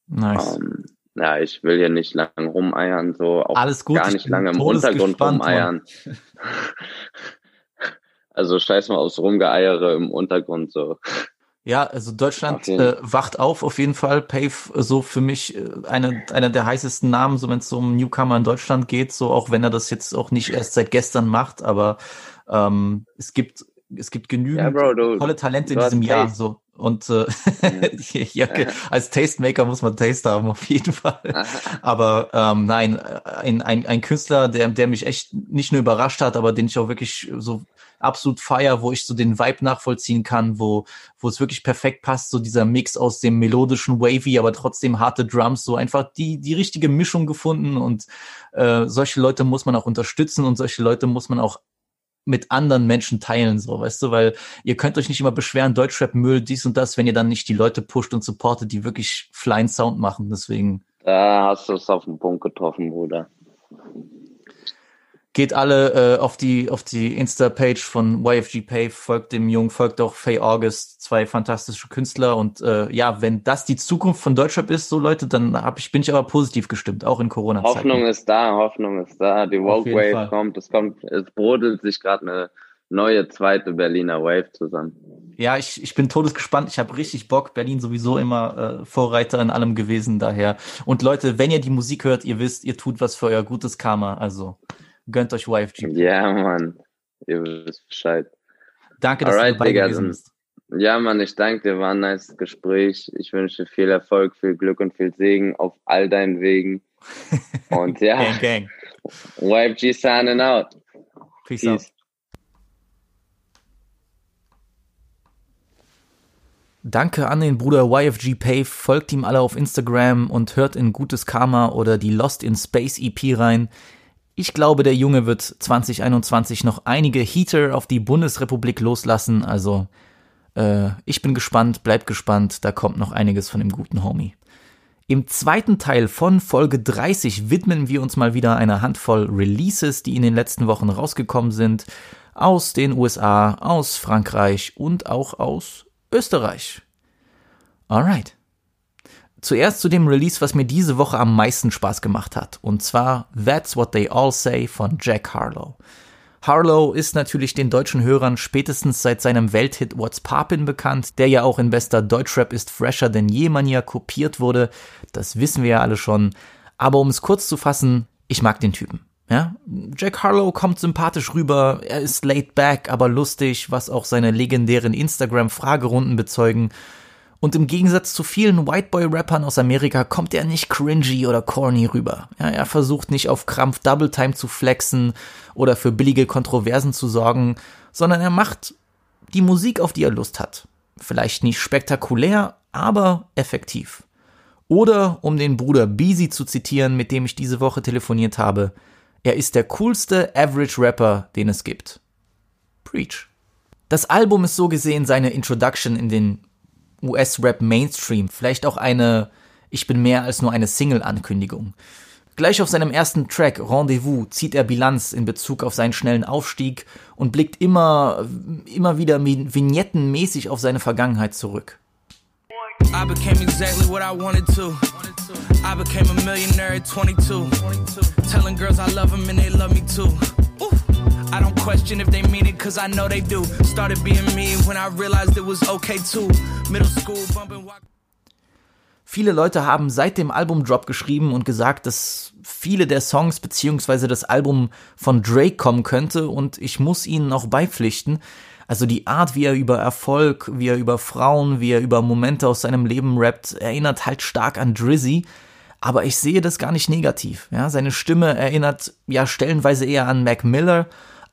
Nice. Ähm,
ja, ich will hier nicht lange rumeiern, so
auch Alles gut,
gar nicht lange im Untergrund rumeiern. also scheiß mal aufs Rumgeeiere im Untergrund so.
Ja, also Deutschland äh, wacht auf auf jeden Fall. Pave äh, so für mich äh, eine, einer der heißesten Namen, so wenn es um Newcomer in Deutschland geht, so auch wenn er das jetzt auch nicht erst seit gestern macht, aber ähm, es gibt es gibt genügend ja, Bro, du, tolle Talente in diesem Jahr. So. Und äh, ja, als Tastemaker muss man Taste haben, auf jeden Fall. aber ähm, nein, ein, ein, ein Künstler, der, der mich echt nicht nur überrascht hat, aber den ich auch wirklich so absolut feier, wo ich so den Vibe nachvollziehen kann, wo, wo es wirklich perfekt passt, so dieser Mix aus dem melodischen Wavy, aber trotzdem harte Drums, so einfach die, die richtige Mischung gefunden und äh, solche Leute muss man auch unterstützen und solche Leute muss man auch mit anderen Menschen teilen, so, weißt du, weil ihr könnt euch nicht immer beschweren, Deutschrap, Müll, dies und das, wenn ihr dann nicht die Leute pusht und supportet, die wirklich flying Sound machen, deswegen.
Da hast du es auf den Punkt getroffen, Bruder.
Geht alle äh, auf die auf die Insta-Page von YFG Pay, folgt dem Jungen, folgt auch Faye August, zwei fantastische Künstler. Und äh, ja, wenn das die Zukunft von Deutschrap ist, so Leute, dann hab ich, bin ich aber positiv gestimmt, auch in Corona-Zeiten.
Hoffnung ist da, Hoffnung ist da. Die Woke Wave Fall. kommt, es kommt, es brodelt sich gerade eine neue zweite Berliner Wave zusammen.
Ja, ich, ich bin todesgespannt. Ich habe richtig Bock. Berlin sowieso immer äh, Vorreiter in allem gewesen, daher. Und Leute, wenn ihr die Musik hört, ihr wisst, ihr tut was für euer gutes Karma. Also Gönnt euch YFG.
Ja, Mann. Ihr wisst Bescheid.
Danke, dass Alright, du dabei Digga, gewesen bist.
Ja, Mann, ich danke dir. War ein nice Gespräch. Ich wünsche viel Erfolg, viel Glück und viel Segen auf all deinen Wegen. Und ja. gang, gang. YFG signing out.
Peace, Peace. out. Danke an den Bruder YFG Pave, folgt ihm alle auf Instagram und hört in Gutes Karma oder die Lost in Space EP rein. Ich glaube, der Junge wird 2021 noch einige Heater auf die Bundesrepublik loslassen. Also, äh, ich bin gespannt, bleib gespannt. Da kommt noch einiges von dem guten Homie. Im zweiten Teil von Folge 30 widmen wir uns mal wieder einer Handvoll Releases, die in den letzten Wochen rausgekommen sind. Aus den USA, aus Frankreich und auch aus Österreich. Alright. Zuerst zu dem Release, was mir diese Woche am meisten Spaß gemacht hat, und zwar That's What They All Say von Jack Harlow. Harlow ist natürlich den deutschen Hörern spätestens seit seinem Welthit What's Poppin' bekannt, der ja auch in bester Deutschrap ist fresher denn je Manier kopiert wurde. Das wissen wir ja alle schon. Aber um es kurz zu fassen, ich mag den Typen. Ja, Jack Harlow kommt sympathisch rüber, er ist laid back, aber lustig, was auch seine legendären Instagram-Fragerunden bezeugen. Und im Gegensatz zu vielen Whiteboy-Rappern aus Amerika kommt er nicht cringy oder corny rüber. Ja, er versucht nicht auf Krampf Double Time zu flexen oder für billige Kontroversen zu sorgen, sondern er macht die Musik, auf die er Lust hat. Vielleicht nicht spektakulär, aber effektiv. Oder, um den Bruder Beezy zu zitieren, mit dem ich diese Woche telefoniert habe, er ist der coolste Average Rapper, den es gibt. Preach. Das Album ist so gesehen seine Introduction in den US-Rap Mainstream, vielleicht auch eine Ich bin mehr als nur eine Single-Ankündigung. Gleich auf seinem ersten Track Rendezvous zieht er Bilanz in Bezug auf seinen schnellen Aufstieg und blickt immer, immer wieder vignettenmäßig auf seine Vergangenheit zurück. I became exactly what I wanted to. I became a millionaire at 22. Telling girls I love them and they love me too. I don't question if they mean it, cause I know they do. Started being me when I realized it was okay too. Middle school bumping. Viele Leute haben seit dem Albumdrop geschrieben und gesagt, dass viele der Songs beziehungsweise das Album von Drake kommen könnte und ich muss ihnen auch beipflichten. Also die Art, wie er über Erfolg, wie er über Frauen, wie er über Momente aus seinem Leben rappt, erinnert halt stark an Drizzy. Aber ich sehe das gar nicht negativ. Ja, seine Stimme erinnert ja stellenweise eher an Mac Miller,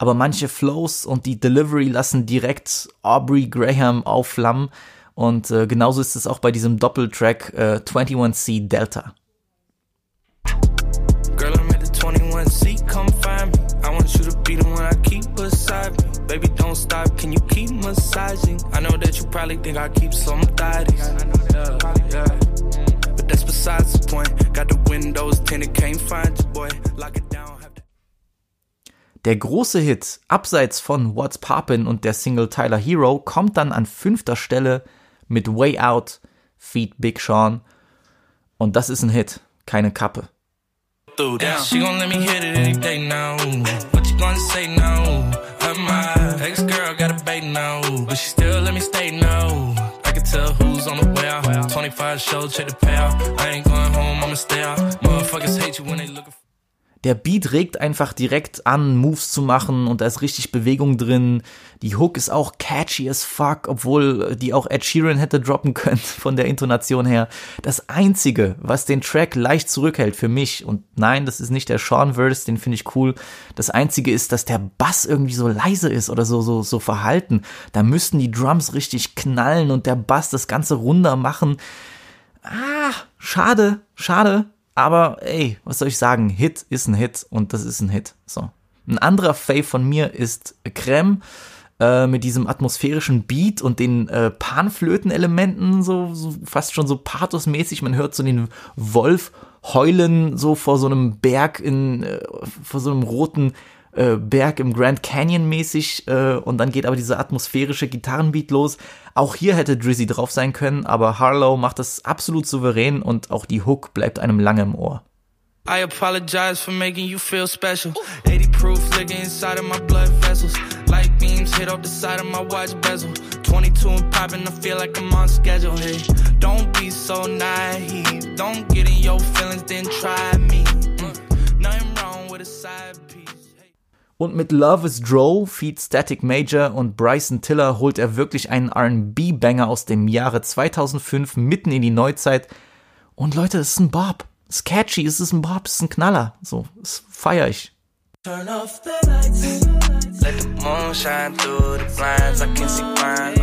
aber manche Flows und die Delivery lassen direkt Aubrey Graham aufflammen. Und äh, genauso ist es auch bei diesem Doppeltrack äh, 21C Delta. Girl, I'm at the 21C, come find me. I want you to be the one I keep beside me. Baby, don't stop, can you keep massaging? I know that you probably think I keep some thighs. But that's besides the point. Got the windows tinted, can't find you, boy. Lock it down. Der große Hit, abseits von What's Poppin' und der Single Tyler Hero, kommt dann an fünfter Stelle mit Way Out, Feed Big Sean. Und das ist ein Hit, keine Kappe. She gon' let me hit it any day now. What you gonna say now? My ex-girl got a bait now, but she still let me stay now. I can tell who's on the way out. 25 shows, check the payout. I ain't going home, I'ma stay out. Motherfuckers hate you when they looking for der Beat regt einfach direkt an, Moves zu machen und da ist richtig Bewegung drin. Die Hook ist auch catchy as fuck, obwohl die auch Ed Sheeran hätte droppen können von der Intonation her. Das einzige, was den Track leicht zurückhält für mich und nein, das ist nicht der Sean Verse, den finde ich cool. Das einzige ist, dass der Bass irgendwie so leise ist oder so so so verhalten. Da müssten die Drums richtig knallen und der Bass das ganze runder machen. Ah, schade, schade. Aber ey, was soll ich sagen? Hit ist ein Hit und das ist ein Hit. So. Ein anderer Fave von mir ist Creme äh, mit diesem atmosphärischen Beat und den äh, Panflöten-Elementen, so, so fast schon so pathosmäßig. Man hört so den Wolf heulen so vor so einem Berg in, äh, vor so einem roten äh, Berg im Grand Canyon mäßig äh, und dann geht aber dieser atmosphärische Gitarrenbeat los. Auch hier hätte Drizzy drauf sein können, aber Harlow macht das absolut souverän und auch die Hook bleibt einem lange im Ohr. I apologize for making you feel special. 80 proof liquor inside of my blood vessels. Light beams hit off the side of my watch bezel. 22 and popping, I feel like I'm on schedule. Hey, don't be so naive. Don't get in your feelings, then try me. Mm. Nothing wrong with a side und mit Love is Drow, Feed Static Major und Bryson Tiller holt er wirklich einen R&B-Banger aus dem Jahre 2005 mitten in die Neuzeit. Und Leute, es ist ein Bob. Es ist catchy, es ist ein Bob, es ist ein Knaller. So, das feier ich. Turn off the lights. Let the moon shine through the blinds. I can see mine.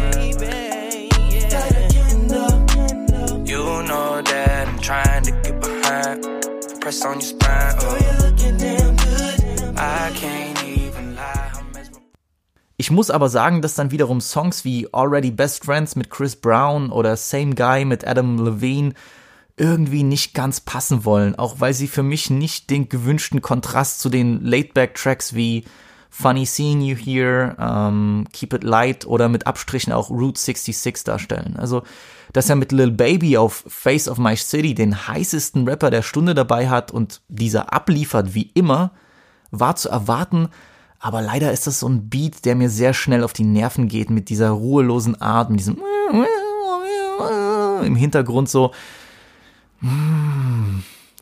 You know that I'm trying to get behind. Press on your spine. Oh. I can't ich muss aber sagen, dass dann wiederum Songs wie Already Best Friends mit Chris Brown oder Same Guy mit Adam Levine irgendwie nicht ganz passen wollen, auch weil sie für mich nicht den gewünschten Kontrast zu den Laidback-Tracks wie Funny Seeing You Here, um, Keep It Light oder mit Abstrichen auch Route 66 darstellen. Also, dass er mit Lil Baby auf Face of My City den heißesten Rapper der Stunde dabei hat und dieser abliefert wie immer, war zu erwarten, aber leider ist das so ein Beat, der mir sehr schnell auf die Nerven geht mit dieser ruhelosen Art, mit diesem im Hintergrund so.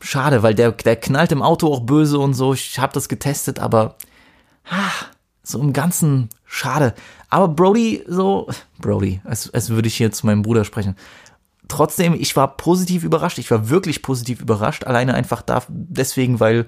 Schade, weil der, der knallt im Auto auch böse und so. Ich habe das getestet, aber ah, so im Ganzen schade. Aber Brody, so, Brody, als, als würde ich hier zu meinem Bruder sprechen. Trotzdem, ich war positiv überrascht. Ich war wirklich positiv überrascht. Alleine einfach da, deswegen, weil,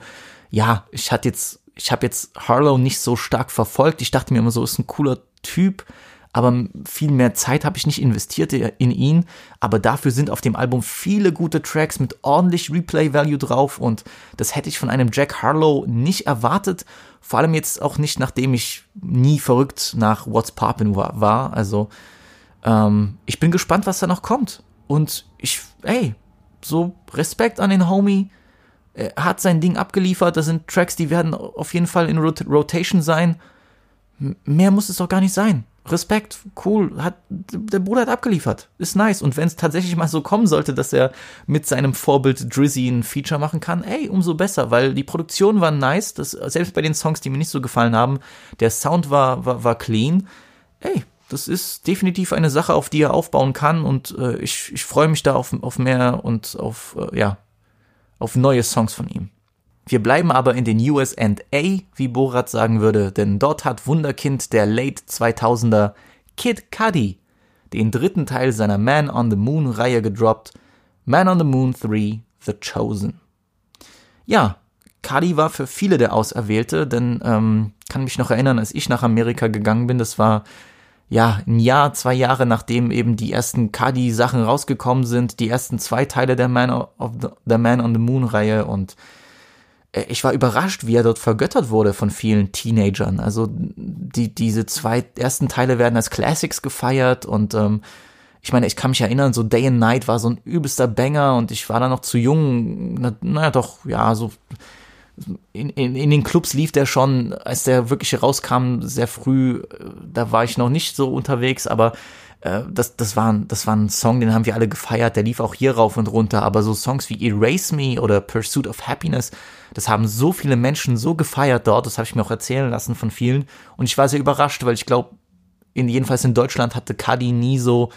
ja, ich hatte jetzt ich habe jetzt Harlow nicht so stark verfolgt. Ich dachte mir immer so, ist ein cooler Typ, aber viel mehr Zeit habe ich nicht investiert in ihn. Aber dafür sind auf dem Album viele gute Tracks mit ordentlich Replay-Value drauf und das hätte ich von einem Jack Harlow nicht erwartet. Vor allem jetzt auch nicht, nachdem ich nie verrückt nach What's Poppin' war. Also ähm, ich bin gespannt, was da noch kommt. Und ich, ey, so Respekt an den Homie er hat sein Ding abgeliefert. Das sind Tracks, die werden auf jeden Fall in Rot Rotation sein. Mehr muss es doch gar nicht sein. Respekt, cool, hat, der Bruder hat abgeliefert. Ist nice. Und wenn es tatsächlich mal so kommen sollte, dass er mit seinem Vorbild Drizzy ein Feature machen kann, ey, umso besser, weil die Produktion war nice. Das, selbst bei den Songs, die mir nicht so gefallen haben, der Sound war, war, war clean. Ey, das ist definitiv eine Sache, auf die er aufbauen kann und äh, ich, ich freue mich da auf, auf mehr und auf, äh, ja, auf neue Songs von ihm. Wir bleiben aber in den USA, wie Borat sagen würde, denn dort hat Wunderkind der Late 2000er Kid Cudi den dritten Teil seiner Man on the Moon Reihe gedroppt, Man on the Moon 3, The Chosen. Ja, Cudi war für viele der Auserwählte, denn ähm, kann mich noch erinnern, als ich nach Amerika gegangen bin, das war ja, ein Jahr, zwei Jahre nachdem eben die ersten Cudi-Sachen rausgekommen sind, die ersten zwei Teile der Man, of the, der Man on the Moon-Reihe und äh, ich war überrascht, wie er dort vergöttert wurde von vielen Teenagern. Also die, diese zwei ersten Teile werden als Classics gefeiert und ähm, ich meine, ich kann mich erinnern, so Day and Night war so ein übelster Banger und ich war da noch zu jung, naja na doch, ja, so in, in, in den Clubs lief der schon, als der wirklich rauskam, sehr früh, da war ich noch nicht so unterwegs, aber äh, das, das, war, das war ein Song, den haben wir alle gefeiert, der lief auch hier rauf und runter, aber so Songs wie Erase Me oder Pursuit of Happiness, das haben so viele Menschen so gefeiert dort, das habe ich mir auch erzählen lassen von vielen und ich war sehr überrascht, weil ich glaube, in, jedenfalls in Deutschland hatte Cudi nie so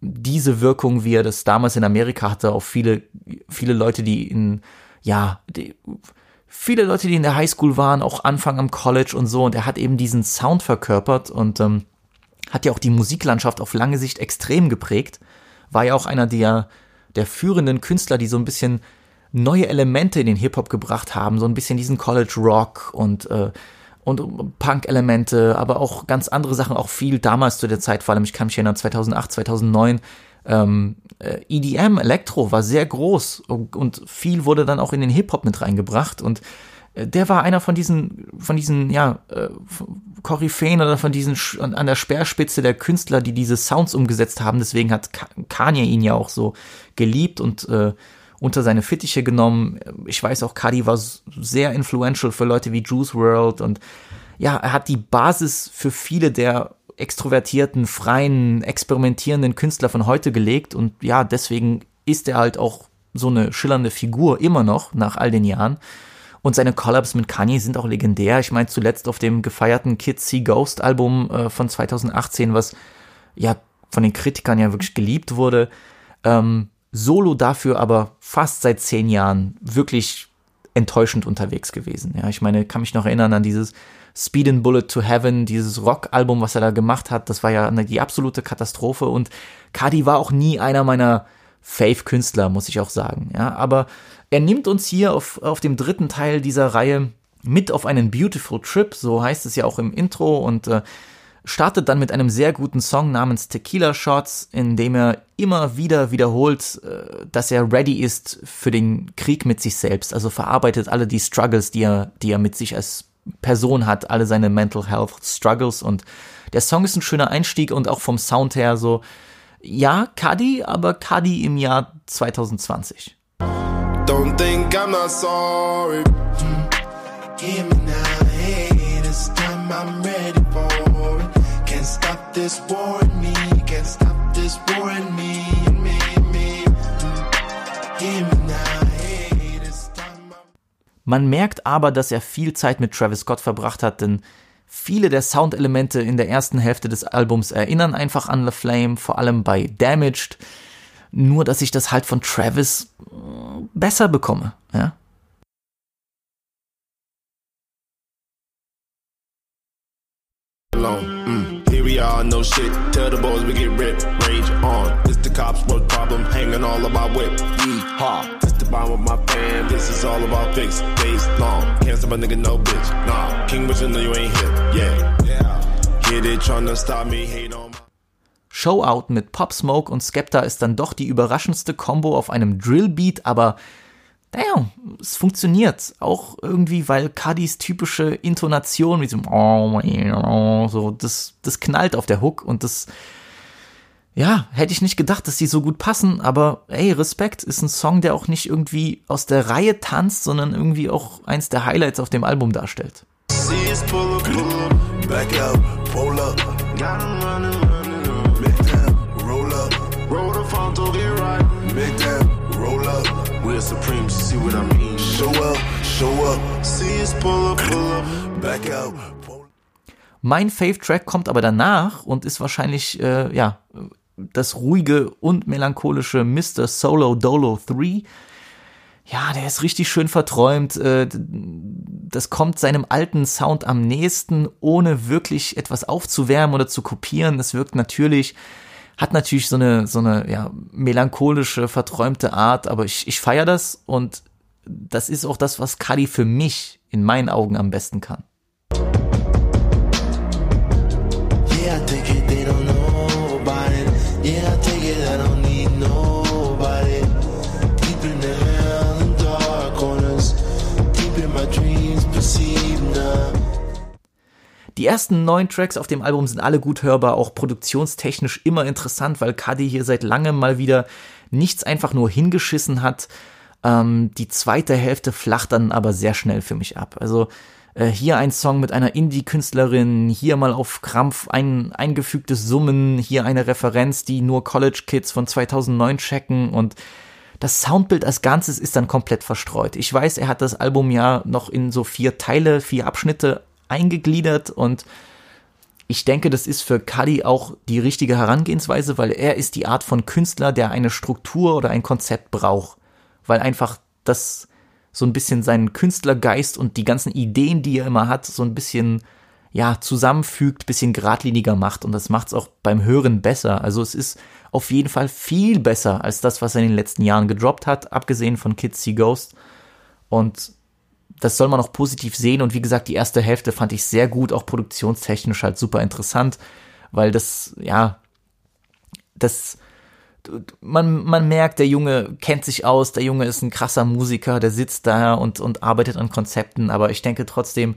diese Wirkung, wie er das damals in Amerika hatte, auf viele, viele Leute, die in ja, die, viele Leute, die in der Highschool waren, auch Anfang am College und so, und er hat eben diesen Sound verkörpert und ähm, hat ja auch die Musiklandschaft auf lange Sicht extrem geprägt. War ja auch einer der, der führenden Künstler, die so ein bisschen neue Elemente in den Hip-Hop gebracht haben, so ein bisschen diesen College Rock und, äh, und Punk-Elemente, aber auch ganz andere Sachen, auch viel damals zu der Zeit, vor allem, ich kann mich erinnern, 2008, 2009, ähm, äh, EDM, Elektro war sehr groß und, und, viel wurde dann auch in den Hip-Hop mit reingebracht und äh, der war einer von diesen, von diesen, ja, äh, Koryphäen oder von diesen an der Speerspitze der Künstler, die diese Sounds umgesetzt haben. Deswegen hat Kanye ihn ja auch so geliebt und äh, unter seine Fittiche genommen. Ich weiß auch, Cardi war sehr influential für Leute wie Juice World und ja, er hat die Basis für viele der extrovertierten, freien, experimentierenden Künstler von heute gelegt und ja, deswegen ist er halt auch so eine schillernde Figur immer noch nach all den Jahren. Und seine Collabs mit Kanye sind auch legendär. Ich meine, zuletzt auf dem gefeierten Kids See Ghost Album äh, von 2018, was ja von den Kritikern ja wirklich geliebt wurde. Ähm, Solo dafür aber fast seit zehn Jahren wirklich enttäuschend unterwegs gewesen. Ja, ich meine, kann mich noch erinnern an dieses Speed and Bullet to Heaven, dieses Rock-Album, was er da gemacht hat, das war ja eine, die absolute Katastrophe und Cardi war auch nie einer meiner Fave-Künstler, muss ich auch sagen. Ja, aber er nimmt uns hier auf, auf dem dritten Teil dieser Reihe mit auf einen Beautiful Trip, so heißt es ja auch im Intro und äh, startet dann mit einem sehr guten Song namens Tequila Shots, in dem er immer wieder wiederholt, äh, dass er ready ist für den Krieg mit sich selbst, also verarbeitet alle die Struggles, die er, die er mit sich als Person hat, alle seine Mental Health Struggles und der Song ist ein schöner Einstieg und auch vom Sound her so, ja, Cuddy, aber Cuddy im Jahr 2020. Don't think I'm not sorry. Give me now, hey, this time I'm ready for it. Can't stop this war in me, man merkt aber, dass er viel Zeit mit Travis Scott verbracht hat, denn viele der Soundelemente in der ersten Hälfte des Albums erinnern einfach an The Flame, vor allem bei Damaged. Nur, dass ich das halt von Travis äh, besser bekomme, ja. Mm. Here we are, no shit. Tell the boys we get ripped. Rage on. It's the cops' worst problem. Hanging all about whip. Yeehaw bomb with my fam. This is all about fix, days long. Can't stop a nigga, no bitch. Nah, King Richard, know you ain't hip. Yeah. Get it, trying stop me, hate on Showout mit Pop Smoke und Skepta ist dann doch die überraschendste Combo auf einem Drillbeat, aber damn, es funktioniert. Auch irgendwie, weil Cuddies typische Intonation mit so, so das, das knallt auf der Hook und das ja, hätte ich nicht gedacht, dass die so gut passen, aber ey, Respekt ist ein Song, der auch nicht irgendwie aus der Reihe tanzt, sondern irgendwie auch eins der Highlights auf dem Album darstellt. Mein Fave-Track kommt aber danach und ist wahrscheinlich, äh, ja, das ruhige und melancholische Mr. Solo Dolo 3. Ja, der ist richtig schön verträumt. Äh, das kommt seinem alten Sound am nächsten, ohne wirklich etwas aufzuwärmen oder zu kopieren. Es wirkt natürlich, hat natürlich so eine, so eine, ja, melancholische, verträumte Art, aber ich, ich feiere das und das ist auch das, was Cuddy für mich in meinen Augen am besten kann. Die ersten neun Tracks auf dem Album sind alle gut hörbar, auch produktionstechnisch immer interessant, weil Cuddy hier seit langem mal wieder nichts einfach nur hingeschissen hat. Ähm, die zweite Hälfte flacht dann aber sehr schnell für mich ab. Also äh, hier ein Song mit einer Indie-Künstlerin, hier mal auf Krampf ein eingefügtes Summen, hier eine Referenz, die nur College Kids von 2009 checken und das Soundbild als Ganzes ist dann komplett verstreut. Ich weiß, er hat das Album ja noch in so vier Teile, vier Abschnitte eingegliedert und ich denke, das ist für Cuddy auch die richtige Herangehensweise, weil er ist die Art von Künstler, der eine Struktur oder ein Konzept braucht, weil einfach das so ein bisschen seinen Künstlergeist und die ganzen Ideen, die er immer hat, so ein bisschen ja zusammenfügt, bisschen geradliniger macht und das macht es auch beim Hören besser. Also es ist auf jeden Fall viel besser als das, was er in den letzten Jahren gedroppt hat, abgesehen von Kids See Ghost und das soll man auch positiv sehen. Und wie gesagt, die erste Hälfte fand ich sehr gut, auch produktionstechnisch halt super interessant, weil das, ja, das, man, man merkt, der Junge kennt sich aus, der Junge ist ein krasser Musiker, der sitzt da und, und arbeitet an Konzepten, aber ich denke trotzdem,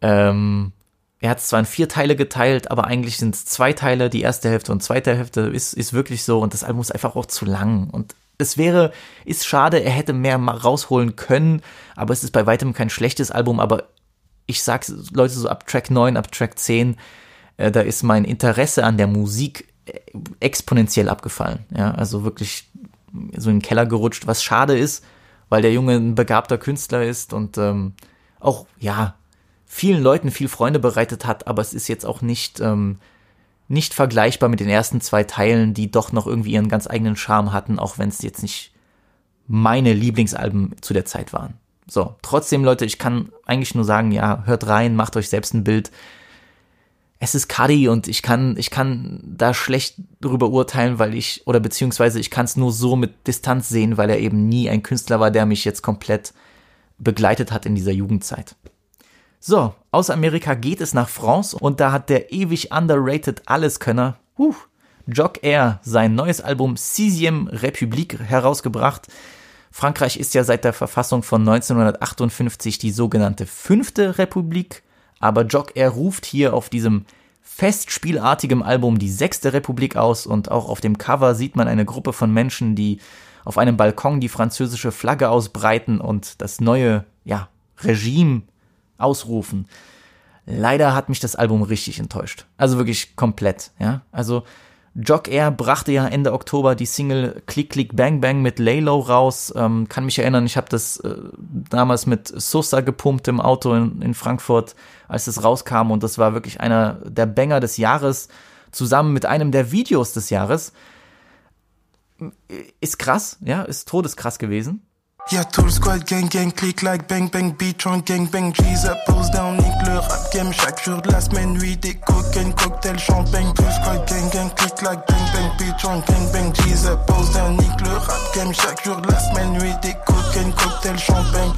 ähm, er hat es zwar in vier Teile geteilt, aber eigentlich sind es zwei Teile, die erste Hälfte und zweite Hälfte ist, ist wirklich so. Und das Album ist einfach auch zu lang. Und es wäre, ist schade, er hätte mehr rausholen können, aber es ist bei weitem kein schlechtes Album, aber ich sag's Leute so ab Track 9, ab Track 10, äh, da ist mein Interesse an der Musik äh, exponentiell abgefallen. Ja, also wirklich so in den Keller gerutscht, was schade ist, weil der Junge ein begabter Künstler ist und ähm, auch, ja, vielen Leuten viel Freunde bereitet hat, aber es ist jetzt auch nicht, ähm, nicht vergleichbar mit den ersten zwei Teilen, die doch noch irgendwie ihren ganz eigenen Charme hatten, auch wenn es jetzt nicht meine Lieblingsalben zu der Zeit waren. So, trotzdem, Leute, ich kann eigentlich nur sagen, ja, hört rein, macht euch selbst ein Bild. Es ist Cuddy und ich kann, ich kann da schlecht drüber urteilen, weil ich, oder beziehungsweise ich kann es nur so mit Distanz sehen, weil er eben nie ein Künstler war, der mich jetzt komplett begleitet hat in dieser Jugendzeit. So, aus Amerika geht es nach France und da hat der ewig underrated Alleskönner, huh, Jock Air, sein neues Album Sixième République herausgebracht. Frankreich ist ja seit der Verfassung von 1958 die sogenannte Fünfte Republik, aber Jock Air ruft hier auf diesem festspielartigen Album die Sechste Republik aus und auch auf dem Cover sieht man eine Gruppe von Menschen, die auf einem Balkon die französische Flagge ausbreiten und das neue, ja, Regime ausrufen. Leider hat mich das Album richtig enttäuscht. Also wirklich komplett, ja. Also Jock Air brachte ja Ende Oktober die Single Click Click Bang Bang mit Laylo raus. Ähm, kann mich erinnern, ich habe das äh, damals mit Sosa gepumpt im Auto in, in Frankfurt, als es rauskam und das war wirklich einer der Banger des Jahres, zusammen mit einem der Videos des Jahres. Ist krass, ja, ist todeskrass gewesen. Y'a tout le squad gang gang click like bang bang beat on gang bang G's pose down nique le rap game. Chaque jour de la semaine nuit des cocaine cocktail champagne. Tout le squad gang gang click like bang bang beat on gang bang G's pose down nique le rap game. Chaque jour de la semaine nuit des cocaine cocktail champagne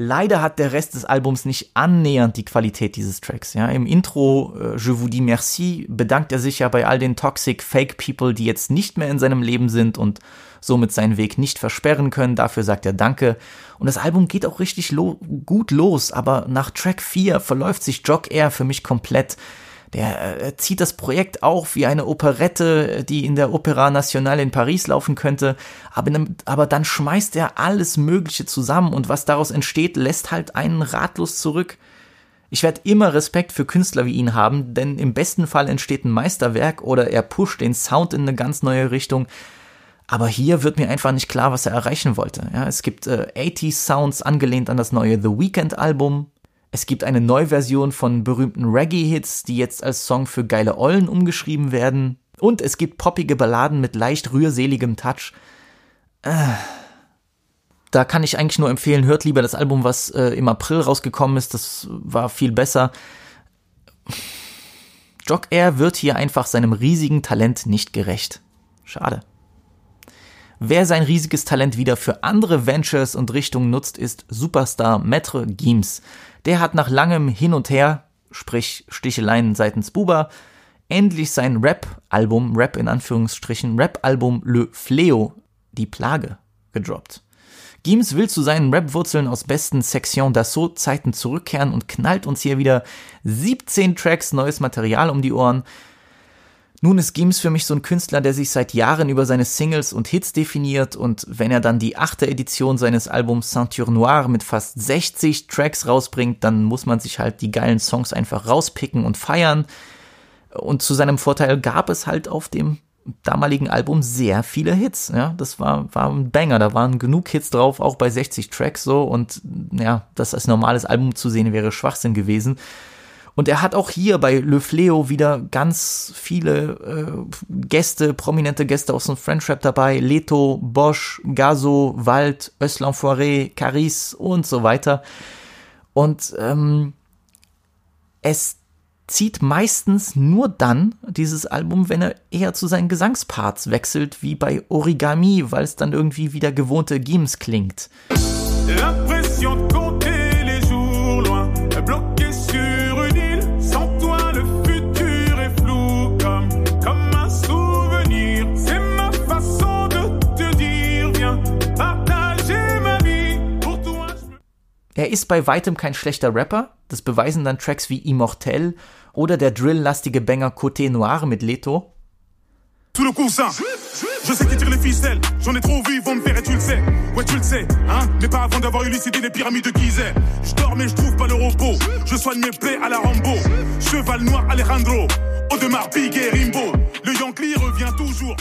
Leider hat der Rest des Albums nicht annähernd die Qualität dieses Tracks. Ja, im Intro äh, Je vous dis merci bedankt er sich ja bei all den toxic Fake People, die jetzt nicht mehr in seinem Leben sind und somit seinen Weg nicht versperren können. Dafür sagt er Danke. Und das Album geht auch richtig lo gut los, aber nach Track 4 verläuft sich Jock Air für mich komplett der äh, zieht das Projekt auf wie eine Operette, die in der Opera Nationale in Paris laufen könnte, aber, aber dann schmeißt er alles Mögliche zusammen und was daraus entsteht, lässt halt einen ratlos zurück. Ich werde immer Respekt für Künstler wie ihn haben, denn im besten Fall entsteht ein Meisterwerk oder er pusht den Sound in eine ganz neue Richtung. Aber hier wird mir einfach nicht klar, was er erreichen wollte. Ja, es gibt äh, 80 Sounds angelehnt an das neue The Weeknd Album, Es gibt eine Neuversion von berühmten Reggae-Hits, die jetzt als Song für geile Ollen umgeschrieben werden. Und es gibt poppige Balladen mit leicht rührseligem Touch. Äh, da kann ich eigentlich nur empfehlen, hört lieber das Album, was äh, im April rausgekommen ist. Das war viel besser. Jock Air wird hier einfach seinem riesigen Talent nicht gerecht. Schade. Wer sein riesiges Talent wieder für andere Ventures und Richtungen nutzt, ist Superstar Maître Gims. Der hat nach langem Hin und Her, sprich Sticheleien seitens Buba, endlich sein Rap-Album, Rap in Anführungsstrichen, Rap-Album Le Fléau, die Plage, gedroppt. Gims will zu seinen Rap-Wurzeln aus besten Section d'Assaut-Zeiten zurückkehren und knallt uns hier wieder 17 Tracks neues Material um die Ohren. Nun ist Gims für mich so ein Künstler, der sich seit Jahren über seine Singles und Hits definiert und wenn er dann die achte Edition seines Albums Ceinture Noire mit fast 60 Tracks rausbringt, dann muss man sich halt die geilen Songs einfach rauspicken und feiern. Und zu seinem Vorteil gab es halt auf dem damaligen Album sehr viele Hits. Ja, das war, war ein Banger. Da waren genug Hits drauf, auch bei 60 Tracks so. Und ja, das als normales Album zu sehen wäre Schwachsinn gewesen. Und er hat auch hier bei Le Fleo wieder ganz viele äh, Gäste, prominente Gäste aus dem French Rap dabei. Leto, Bosch, Gazo, Wald, Öslan Foiré, Caris und so weiter. Und ähm, es zieht meistens nur dann dieses Album, wenn er eher zu seinen Gesangsparts wechselt, wie bei Origami, weil es dann irgendwie wie der gewohnte Gims klingt. L'impression Er ist bei weitem kein schlechter Rapper, das beweisen dann Tracks wie Immortel oder der drill-lastige Banger Côté Noir mit Leto. Cheval noir Alejandro, Audemars, Big et Rimbo. Le Yankee revient toujours.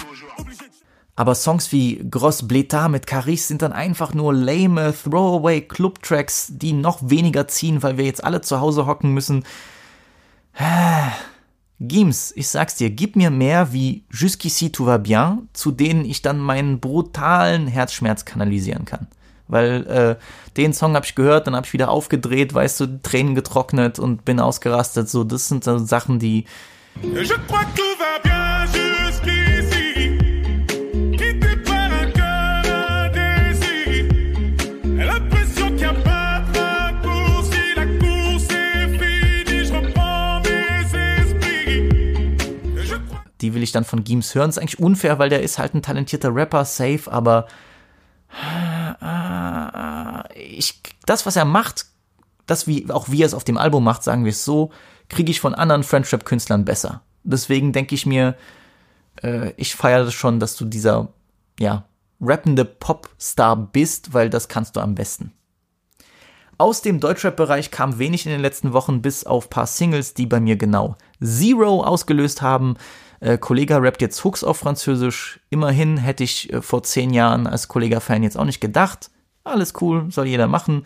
Aber Songs wie Gross Blétard mit Caris sind dann einfach nur lame Throwaway Club Tracks, die noch weniger ziehen, weil wir jetzt alle zu Hause hocken müssen. Gims, ich sag's dir, gib mir mehr wie Jusqu'ici tout va bien, zu denen ich dann meinen brutalen Herzschmerz kanalisieren kann. Weil äh, den Song habe ich gehört, dann habe ich wieder aufgedreht, weißt du, Tränen getrocknet und bin ausgerastet. So, das sind so Sachen, die. Je crois tout va bien die will ich dann von Gims hören. ist eigentlich unfair, weil der ist halt ein talentierter Rapper, safe, aber ich, das, was er macht, das wie, auch wie er es auf dem Album macht, sagen wir es so, kriege ich von anderen French Rap Künstlern besser. Deswegen denke ich mir, äh, ich feiere das schon, dass du dieser, ja, rappende Popstar bist, weil das kannst du am besten. Aus dem Deutschrap-Bereich kam wenig in den letzten Wochen, bis auf paar Singles, die bei mir genau Zero ausgelöst haben. Äh, Kollega rappt jetzt Hooks auf Französisch. Immerhin hätte ich äh, vor zehn Jahren als Kollega-Fan jetzt auch nicht gedacht. Alles cool, soll jeder machen.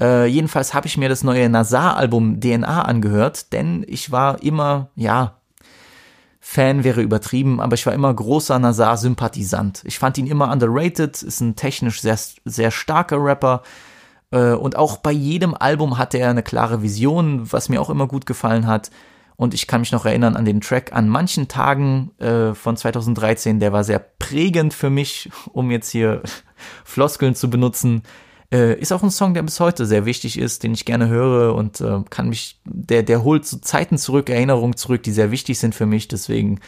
Äh, jedenfalls habe ich mir das neue Nazar-Album DNA angehört, denn ich war immer, ja, Fan wäre übertrieben, aber ich war immer großer Nazar-Sympathisant. Ich fand ihn immer underrated, ist ein technisch sehr, sehr starker Rapper. Äh, und auch bei jedem Album hatte er eine klare Vision, was mir auch immer gut gefallen hat. Und ich kann mich noch erinnern an den Track an manchen Tagen äh, von 2013, der war sehr prägend für mich, um jetzt hier Floskeln zu benutzen. Äh, ist auch ein Song, der bis heute sehr wichtig ist, den ich gerne höre und äh, kann mich, der, der holt so Zeiten zurück, Erinnerungen zurück, die sehr wichtig sind für mich. Deswegen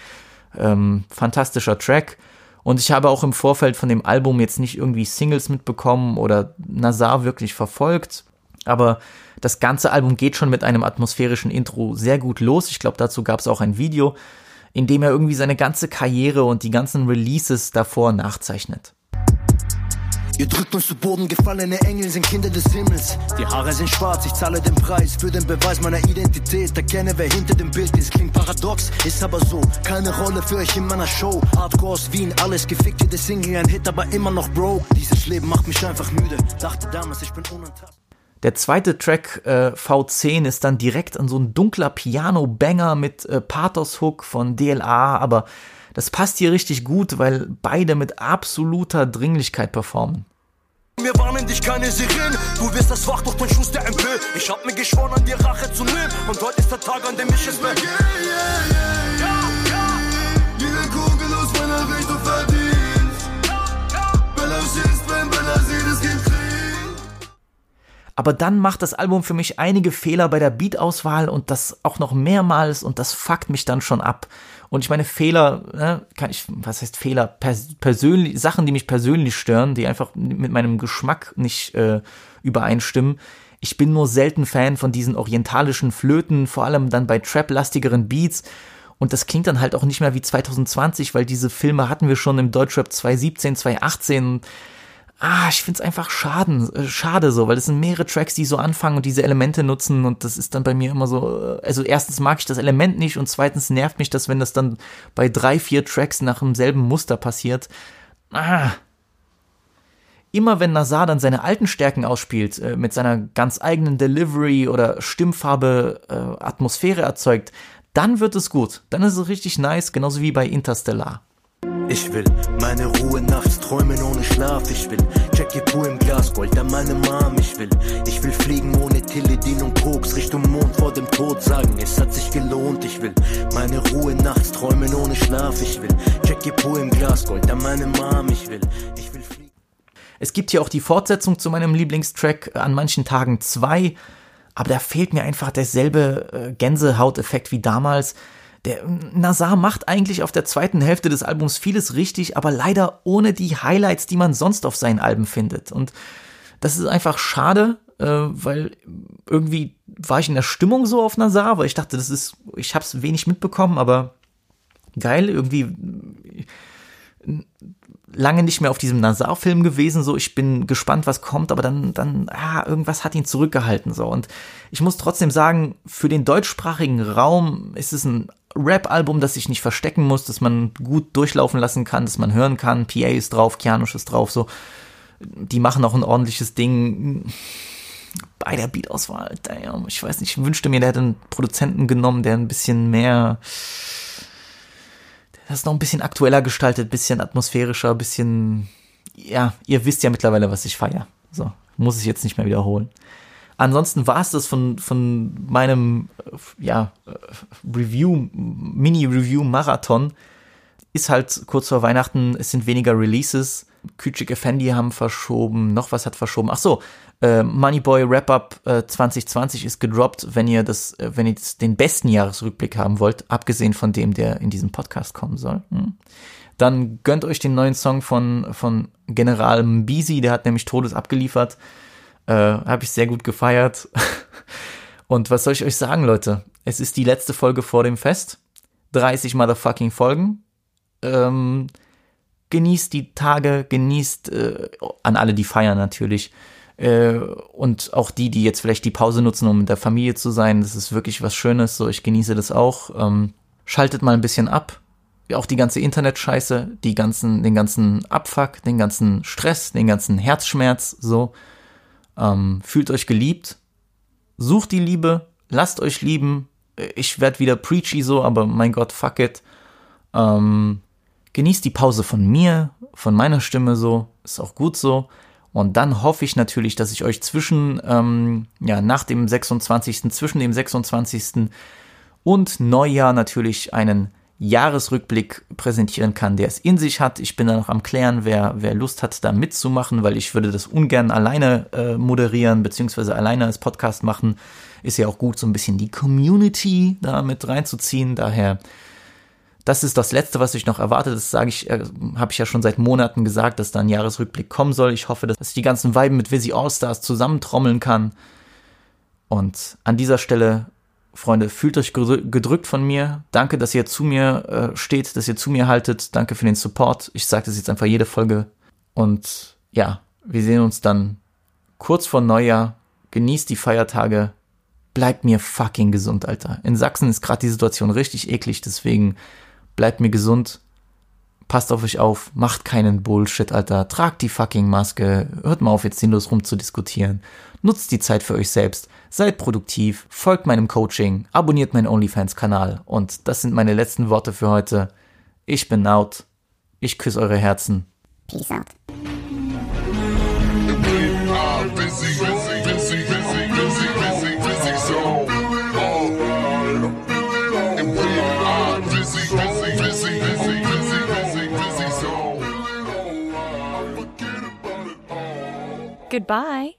ähm, fantastischer Track. Und ich habe auch im Vorfeld von dem Album jetzt nicht irgendwie Singles mitbekommen oder Nazar wirklich verfolgt. Aber das ganze Album geht schon mit einem atmosphärischen Intro sehr gut los. Ich glaube, dazu gab es auch ein Video, in dem er irgendwie seine ganze Karriere und die ganzen Releases davor nachzeichnet. Ihr drückt uns zu Boden, gefallene Engel sind Kinder des Himmels. Die Haare sind schwarz, ich zahle den Preis für den Beweis meiner Identität. Erkenne, wer hinter dem Bild ist. Klingt paradox, ist aber so. Keine Rolle für euch in meiner Show. Hardcore aus Wien, alles gefickt, jede Single ein Hit, aber immer noch broke. Dieses Leben macht mich einfach müde. Dachte damals, ich bin unantastbar. Der zweite Track äh, V10 ist dann direkt an so ein dunkler Piano-Banger mit äh, Pathos-Hook von DLA, aber das passt hier richtig gut, weil beide mit absoluter Dringlichkeit performen. Wir warnen dich keine Sirenen, du wirst das wach durch den Schuss der MP. Ich hab mir geschworen, an dir Rache zu nehmen und heute ist der Tag, an dem ich es mehr. Yeah, yeah, yeah, ja, ja. Jede Kugel aus meiner Richtung verdient. Bella schießt, wenn Bella sieht, es geht aber dann macht das Album für mich einige Fehler bei der Beat-Auswahl und das auch noch mehrmals und das fuckt mich dann schon ab. Und ich meine, Fehler, ne, kann ich, was heißt Fehler? Pers persönlich, Sachen, die mich persönlich stören, die einfach mit meinem Geschmack nicht äh, übereinstimmen. Ich bin nur selten Fan von diesen orientalischen Flöten, vor allem dann bei trap-lastigeren Beats. Und das klingt dann halt auch nicht mehr wie 2020, weil diese Filme hatten wir schon im Deutschrap 2017, 2018 ah, ich find's einfach schaden, äh, schade so, weil es sind mehrere Tracks, die so anfangen und diese Elemente nutzen und das ist dann bei mir immer so, äh, also erstens mag ich das Element nicht und zweitens nervt mich das, wenn das dann bei drei, vier Tracks nach demselben Muster passiert. Ah. Immer wenn Nazar dann seine alten Stärken ausspielt, äh, mit seiner ganz eigenen Delivery oder Stimmfarbe äh, Atmosphäre erzeugt, dann wird es gut. Dann ist es richtig nice, genauso wie bei Interstellar. Ich will meine Ruhe nachts träumen ohne Schlaf. Ich will Jackie Poo im Glas Gold an meine Mom. Ich will, ich will fliegen ohne Tilidin und Koks Richtung Mond vor dem Tod sagen. Es hat sich gelohnt. Ich will meine Ruhe nachts träumen ohne Schlaf. Ich will Jackie Poo im Glas Gold an meine Mom. Ich will, ich will fliegen. Es gibt hier auch die Fortsetzung zu meinem Lieblingstrack an manchen Tagen zwei. Aber da fehlt mir einfach derselbe äh, Gänsehauteffekt wie damals. Der Nazar macht eigentlich auf der zweiten Hälfte des Albums vieles richtig, aber leider ohne die Highlights, die man sonst auf seinen Alben findet. Und das ist einfach schade, äh, weil irgendwie war ich in der Stimmung so auf Nazar, weil ich dachte, das ist, ich habe es wenig mitbekommen, aber geil, irgendwie lange nicht mehr auf diesem Nazar-Film gewesen, so ich bin gespannt, was kommt, aber dann, dann, ah, irgendwas hat ihn zurückgehalten, so. Und ich muss trotzdem sagen, für den deutschsprachigen Raum ist es ein Rap-Album, das sich nicht verstecken muss, dass man gut durchlaufen lassen kann, dass man hören kann. PA ist drauf, Kianusch ist drauf, so. Die machen auch ein ordentliches Ding. Bei der Beat-Auswahl, damn, ich weiß nicht, ich wünschte mir, der hätte einen Produzenten genommen, der ein bisschen mehr, das ist noch ein bisschen aktueller gestaltet, bisschen atmosphärischer, bisschen, ja, ihr wisst ja mittlerweile, was ich feier. So, muss ich jetzt nicht mehr wiederholen. Ansonsten war es das von, von meinem ja, Review, Mini-Review-Marathon. Ist halt kurz vor Weihnachten, es sind weniger Releases. Küçük Effendi haben verschoben, noch was hat verschoben. Ach so, äh, Moneyboy Wrap-Up äh, 2020 ist gedroppt, wenn ihr das, äh, wenn ihr den besten Jahresrückblick haben wollt, abgesehen von dem, der in diesem Podcast kommen soll. Hm. Dann gönnt euch den neuen Song von, von General Mbisi, der hat nämlich Todes abgeliefert. Äh, Habe ich sehr gut gefeiert. Und was soll ich euch sagen, Leute? Es ist die letzte Folge vor dem Fest. 30 motherfucking Folgen. Ähm, genießt die Tage, genießt äh, an alle, die feiern natürlich. Äh, und auch die, die jetzt vielleicht die Pause nutzen, um mit der Familie zu sein. Das ist wirklich was Schönes. So, ich genieße das auch. Ähm, schaltet mal ein bisschen ab. Auch die ganze Internetscheiße, die ganzen, den ganzen Abfuck, den ganzen Stress, den ganzen Herzschmerz, so. Ähm, fühlt euch geliebt, sucht die Liebe, lasst euch lieben. Ich werde wieder preachy so, aber mein Gott, fuck it. Ähm, genießt die Pause von mir, von meiner Stimme so, ist auch gut so. Und dann hoffe ich natürlich, dass ich euch zwischen, ähm, ja, nach dem 26., zwischen dem 26. und Neujahr natürlich einen Jahresrückblick präsentieren kann, der es in sich hat. Ich bin da noch am klären, wer, wer Lust hat, da mitzumachen, weil ich würde das ungern alleine äh, moderieren, beziehungsweise alleine als Podcast machen. Ist ja auch gut, so ein bisschen die Community da mit reinzuziehen. Daher, das ist das Letzte, was ich noch erwarte. Das sage ich, äh, habe ich ja schon seit Monaten gesagt, dass da ein Jahresrückblick kommen soll. Ich hoffe, dass ich die ganzen Weiben mit Visi Allstars zusammentrommeln kann. Und an dieser Stelle Freunde, fühlt euch gedrückt von mir. Danke, dass ihr zu mir äh, steht, dass ihr zu mir haltet. Danke für den Support. Ich sage das jetzt einfach jede Folge. Und ja, wir sehen uns dann kurz vor Neujahr. Genießt die Feiertage. Bleibt mir fucking gesund, Alter. In Sachsen ist gerade die Situation richtig eklig, deswegen bleibt mir gesund. passt auf euch auf, macht keinen Bullshit, Alter, tragt die fucking Maske, hört mal auf, jetzt sinnlos rumzudiskutieren, nutzt die Zeit für euch selbst, seid produktiv, folgt meinem Coaching, abonniert meinen OnlyFans-Kanal und das sind meine letzten Worte für heute. Ich bin out, ich küsse eure Herzen. Peace out.
Goodbye.